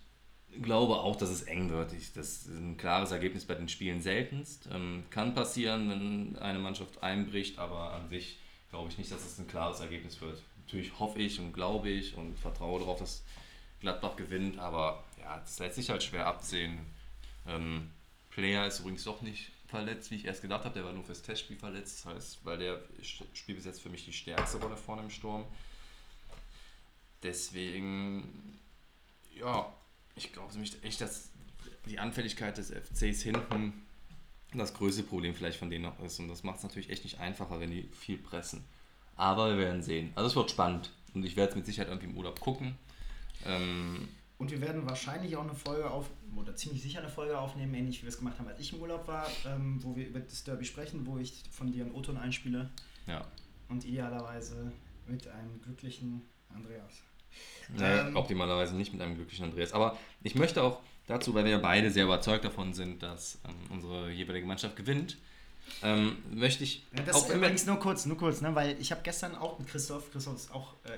glaube auch, dass es eng wird. Ich, das ist ein klares Ergebnis bei den Spielen seltenst. Ähm, kann passieren, wenn eine Mannschaft einbricht, aber an sich glaube ich nicht, dass es ein klares Ergebnis wird. Natürlich hoffe ich und glaube ich und vertraue darauf, dass Gladbach gewinnt, aber ja, das lässt sich halt schwer absehen. Ähm, Player ist übrigens doch nicht verletzt, wie ich erst gedacht habe. Der war nur fürs Testspiel verletzt. Das heißt, weil der spielt bis jetzt für mich die stärkste Rolle vorne im Sturm. Deswegen, ja, ich glaube nämlich echt, dass die Anfälligkeit des FCs hinten das größte Problem vielleicht von denen noch ist. Und das macht es natürlich echt nicht einfacher, wenn die viel pressen. Aber wir werden sehen. Also es wird spannend. Und ich werde es mit Sicherheit irgendwie im Urlaub gucken. Ähm, und wir werden wahrscheinlich auch eine Folge auf, oder ziemlich sicher eine Folge aufnehmen, ähnlich wie wir es gemacht haben, als ich im Urlaub war, ähm, wo wir über das Derby sprechen, wo ich von dir einen O-Ton einspiele. Ja. Und idealerweise mit einem glücklichen Andreas. Naja, ähm, optimalerweise nicht mit einem glücklichen Andreas. Aber ich möchte auch dazu, weil wir ja beide sehr überzeugt davon sind, dass ähm, unsere jeweilige Mannschaft gewinnt, ähm, möchte ich. Ja, das auch übrigens nur kurz, nur kurz, ne? weil ich habe gestern auch mit Christoph, Christoph ist auch äh,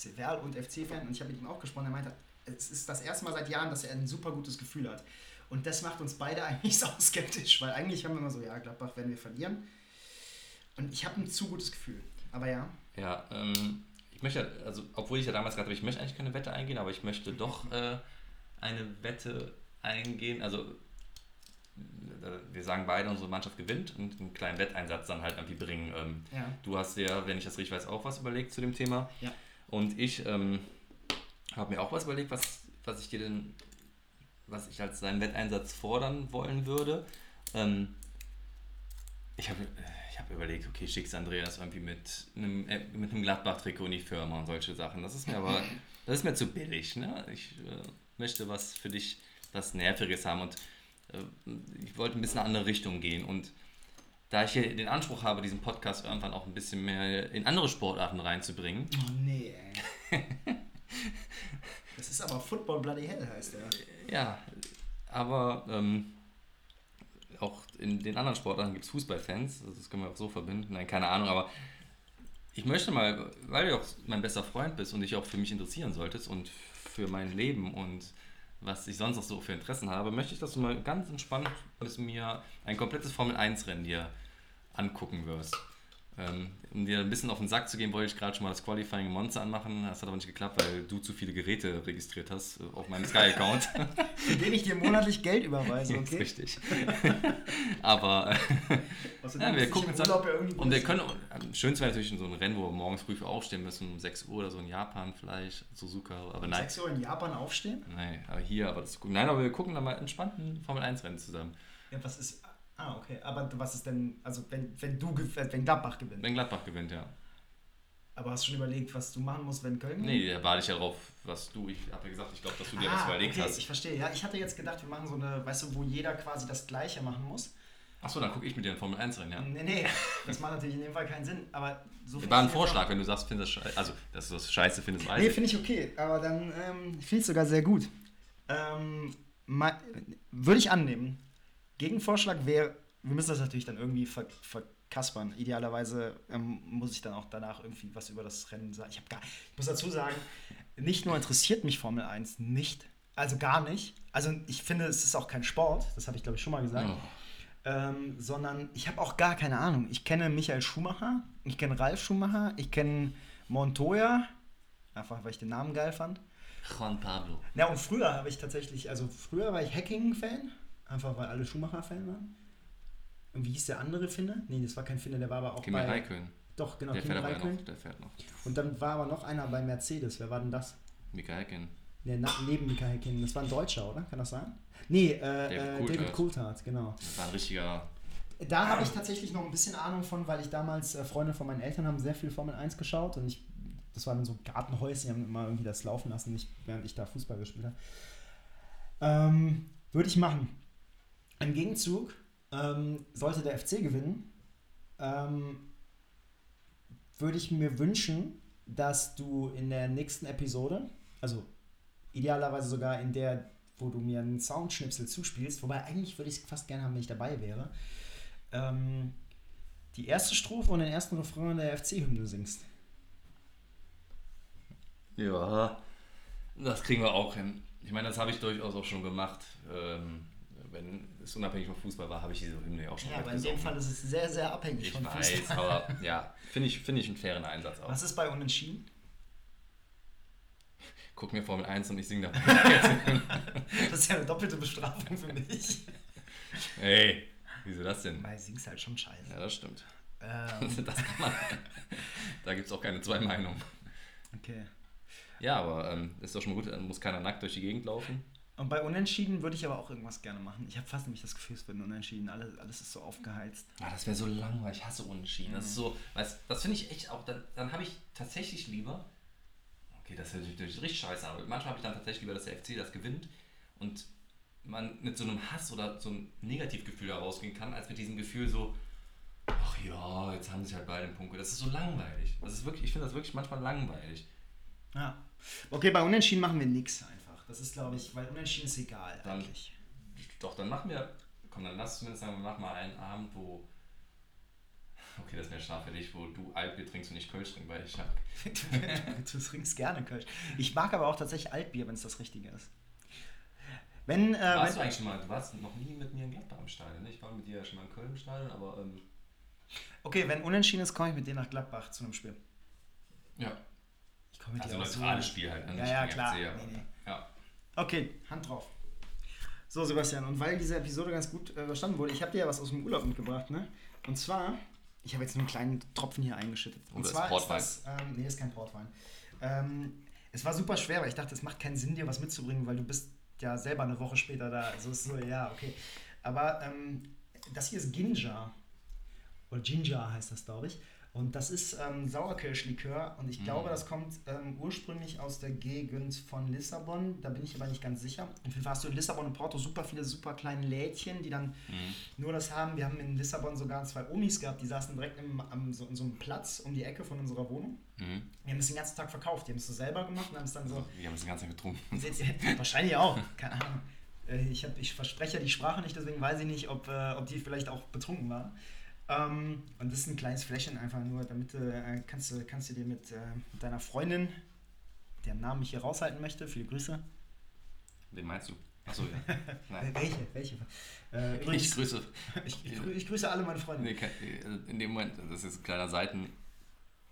SC Werl und FC-Fan und ich habe mit ihm auch gesprochen, er meinte, es ist das erste Mal seit Jahren, dass er ein super gutes Gefühl hat. Und das macht uns beide eigentlich sau skeptisch, weil eigentlich haben wir immer so, ja, Gladbach werden wir verlieren. Und ich habe ein zu gutes Gefühl. Aber ja. Ja, ähm, ich möchte, also, obwohl ich ja damals gerade, ich möchte eigentlich keine Wette eingehen, aber ich möchte doch äh, eine Wette eingehen. Also, wir sagen beide, unsere Mannschaft gewinnt und einen kleinen Wetteinsatz dann halt irgendwie bringen. Ähm, ja. Du hast ja, wenn ich das richtig weiß, auch was überlegt zu dem Thema. Ja. Und ich ähm, habe mir auch was überlegt, was, was ich dir denn, was ich als deinen Wetteinsatz fordern wollen würde. Ähm, ich habe ich hab überlegt, okay, schickst Andreas irgendwie mit einem, äh, mit einem Gladbach-Trikot in die Firma und solche Sachen. Das ist mir aber, das ist mir zu billig. Ne? Ich äh, möchte was für dich, was Nerviges haben und äh, ich wollte ein bisschen in eine andere Richtung gehen und da ich hier den Anspruch habe, diesen Podcast irgendwann auch ein bisschen mehr in andere Sportarten reinzubringen. Oh nee, ey. das ist aber Football Bloody Hell, heißt der. Ja, aber ähm, auch in den anderen Sportarten gibt es Fußballfans, also das können wir auch so verbinden. Nein, keine Ahnung, aber ich möchte mal, weil du auch mein bester Freund bist und dich auch für mich interessieren solltest und für mein Leben und was ich sonst noch so für Interessen habe, möchte ich, dass du mal ganz entspannt mit mir ein komplettes Formel 1-Rennen dir angucken wirst. Ähm, um dir ein bisschen auf den Sack zu gehen, wollte ich gerade schon mal das Qualifying Monster anmachen. Das hat aber nicht geklappt, weil du zu viele Geräte registriert hast äh, auf meinem Sky-Account. Für den ich dir monatlich Geld überweise, okay? richtig. aber ja, wir gucken uns an. Und wir können, am schönsten wäre natürlich so ein Rennen, wo wir morgens früh aufstehen müssen, um 6 Uhr oder so in Japan vielleicht, Suzuka. Aber um nein. 6 Uhr in Japan aufstehen? Nein, aber hier, aber das, nein, aber wir gucken dann mal entspannten Formel 1 Rennen zusammen. Ja, was ist Ah, okay. Aber was ist denn, also wenn, wenn du wenn Gladbach gewinnt? Wenn Gladbach gewinnt, ja. Aber hast du schon überlegt, was du machen musst, wenn Köln gewinnt? Nee, da warte ich ja drauf, was du, ich habe ja gesagt, ich glaube, dass du dir ah, was überlegt okay, hast. ich verstehe. Ja, ich hatte jetzt gedacht, wir machen so eine, weißt du, wo jeder quasi das Gleiche machen muss. Achso, dann gucke ich mit dir in Formel 1 rein, ja. Nee, nee, das macht natürlich in dem Fall keinen Sinn, aber so War ein Vorschlag, wenn du sagst, findest scheiße, also, dass du das scheiße findest, weiß Nee, finde ich okay, aber dann ähm, finde ich es sogar sehr gut. Ähm, Würde ich annehmen. Gegenvorschlag wäre wir müssen das natürlich dann irgendwie ver verkaspern. Idealerweise ähm, muss ich dann auch danach irgendwie was über das Rennen sagen. Ich, gar, ich muss dazu sagen, nicht nur interessiert mich Formel 1 nicht, also gar nicht. Also ich finde, es ist auch kein Sport, das habe ich glaube ich schon mal gesagt. Oh. Ähm, sondern ich habe auch gar keine Ahnung. Ich kenne Michael Schumacher, ich kenne Ralf Schumacher, ich kenne Montoya, einfach weil ich den Namen geil fand. Juan Pablo. Ja, und früher habe ich tatsächlich, also früher war ich Hacking-Fan, einfach weil alle Schumacher-Fan waren. Und wie hieß der andere Finne? Nee, das war kein Finne, der war aber auch Kimi bei... Raikön. Doch, genau, der Kimi fährt Raikön. Noch, der fährt noch. Und dann war aber noch einer bei Mercedes. Wer war denn das? Mika Häkkinen. Na neben Michael Keane. Das war ein Deutscher, oder? Kann das sein? Nee, äh, David äh, Coulthard. David Coulthard, genau. Das war ein richtiger. Da habe ich tatsächlich noch ein bisschen Ahnung von, weil ich damals, äh, Freunde von meinen Eltern haben sehr viel Formel 1 geschaut und ich, das waren so Gartenhäuschen, die haben immer irgendwie das laufen lassen, nicht, während ich da Fußball gespielt habe. Ähm, Würde ich machen. Im Gegenzug ähm, sollte der FC gewinnen, ähm, würde ich mir wünschen, dass du in der nächsten Episode, also idealerweise sogar in der, wo du mir einen Soundschnipsel zuspielst, wobei eigentlich würde ich es fast gerne haben, wenn ich dabei wäre, ähm, die erste Strophe und den ersten Refrain der FC-Hymne singst. Ja, das kriegen wir auch hin. Ich meine, das habe ich durchaus auch schon gemacht. Ähm, wenn es unabhängig vom Fußball war, habe ich diese Hymne auch schon Ja, aber in dem Fall ist es sehr, sehr abhängig Ich von weiß, Fußball. aber ja, finde ich, finde ich einen fairen Einsatz auch. Was ist bei Unentschieden? Guck mir Formel 1 und ich singe dabei. Das ist ja eine doppelte Bestrafung für mich. Ey, wieso das denn? Weil singst halt schon scheiße. Ja, das stimmt. Ähm, Das kann man. Da gibt es auch keine zwei Meinungen. okay. Ja, aber ähm, ist doch schon gut, dann muss keiner nackt durch die Gegend laufen. Und bei Unentschieden würde ich aber auch irgendwas gerne machen. Ich habe fast nämlich das Gefühl, es wird ein Unentschieden. Alles, alles ist so aufgeheizt. Ah, das wäre so langweilig, ich hasse Unentschieden. Das ist so, weißt, das finde ich echt auch, dann, dann habe ich tatsächlich lieber, okay, das ist natürlich richtig scheiße, aber manchmal habe ich dann tatsächlich lieber, dass der FC das gewinnt und man mit so einem Hass oder so einem Negativgefühl da rausgehen kann, als mit diesem Gefühl so, ach ja, jetzt haben sie halt beide einen Punkt. Das ist so langweilig. Das ist wirklich, ich finde das wirklich manchmal langweilig. Ja. Okay, bei Unentschieden machen wir nichts einfach. Das ist, glaube ich, weil Unentschieden ist egal Dann- eigentlich. Doch, dann machen wir, komm, dann lass zumindest sagen, wir machen mal einen Abend, wo, okay, das wäre scharf für dich, wo du Altbier trinkst und ich Kölsch trinke, weil ich habe du trinkst gerne Kölsch. Ich mag aber auch tatsächlich Altbier, wenn es das Richtige ist. Wenn, äh, Warst du wenn, eigentlich schon mal, du warst noch nie mit mir in Gladbach im Stadion, ne? Ich war mit dir ja schon mal in Köln im Stadion, aber ähm, okay, wenn Unentschieden ist, komme ich mit dir nach Gladbach zu einem Spiel. ja, Ich komme mit also dir auch so- neutrales Spiel halt, ne? Ja, Nicht ja, klar. Nee, nee. Okay, Hand drauf. So, Sebastian, und weil diese Episode ganz gut äh, verstanden wurde, ich habe dir ja was aus dem Urlaub mitgebracht, ne? Und zwar, ich habe jetzt nur einen kleinen Tropfen hier eingeschüttet. Und Oder ist zwar Portwein? ist das, ähm, nee, ist kein Portwein. Ähm, es war super schwer, weil ich dachte, es macht keinen Sinn, dir was mitzubringen, weil du bist ja selber eine Woche später da. Also ist so, ja, okay. Aber ähm, das hier ist Ginger. Oder Ginger heißt das, glaube ich. Und das ist ähm, Sauerkirschlikör und ich glaube, das kommt ähm, ursprünglich aus der Gegend von Lissabon. Da bin ich aber nicht ganz sicher. Auf jeden Fall hast du in Lissabon und Porto super viele super kleine Lädchen, die dann nur das haben. Wir haben in Lissabon sogar zwei Omis gehabt, die saßen direkt im, am, so, in so einem Platz um die Ecke von unserer Wohnung. Mhm. Die haben das den ganzen Tag verkauft. Die haben es so selber gemacht und haben es dann so Wir haben es den ganzen Tag getrunken. Wahrscheinlich auch. Keine Ahnung. Äh, Ich, hab, ich verspreche ja die Sprache nicht, deswegen weiß ich nicht, ob, äh, ob die vielleicht auch betrunken waren. Ähm, und das ist ein kleines Fläschchen einfach nur, damit äh, kannst, du, kannst du dir mit, äh, mit deiner Freundin, deren Namen ich hier raushalten möchte, viele Grüße. Wen meinst du? Achso, ja. Äh, Nein. welche? Welche? Äh, Ich übrigens, grüße. ich, ich, ich grüße alle meine Freunde. Nee, kein- in dem Moment, das ist ein kleiner Seiten,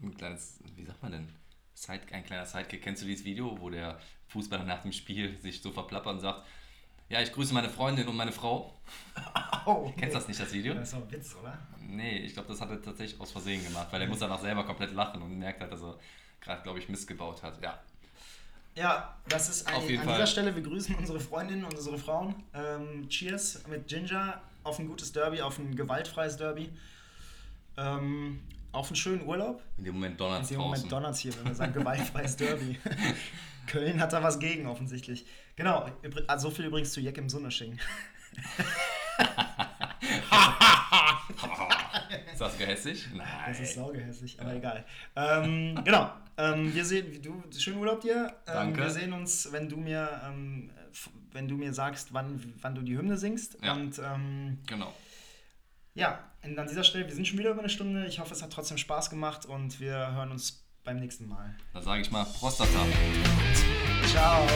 ein kleines, wie sagt man denn? Side, ein kleiner Sidekick. Kennst du dieses Video, wo der Fußballer nach dem Spiel sich so verplappert und sagt, ja, ich grüße meine Freundin und meine Frau. Oh, Kennst du das nicht, das Video? Das ist doch ein Witz, oder? Nee, ich glaube, das hat er tatsächlich aus Versehen gemacht, weil er muss danach selber komplett lachen und merkt halt, dass er gerade, glaube ich, Mist gebaut hat. Ja, Ja, das ist ein, an Fall. dieser Stelle, wir grüßen unsere Freundinnen und unsere Frauen. Ähm, cheers mit Ginger auf ein gutes Derby, auf ein gewaltfreies Derby. Ähm, auf einen schönen Urlaub. in dem Moment donnert In es dem draußen. Moment donnert hier, wenn wir sagen gewaltfreies Derby. Köln hat da was gegen, offensichtlich. Genau, also so viel übrigens zu Jack im Sunnesching. ist das gehässig? Nein. Das ist saugehässig, aber egal. Ähm, genau, ähm, wir sehen, wie du, schönen Urlaub dir. Ähm, Danke. Wir sehen uns, wenn du mir, ähm, wenn du mir sagst, wann, wann du die Hymne singst. Ja. Und ähm, Genau. ja, und an dieser Stelle, wir sind schon wieder über eine Stunde. Ich hoffe, es hat trotzdem Spaß gemacht und wir hören uns beim nächsten Mal. Dann sage ich mal Prostata. Ciao.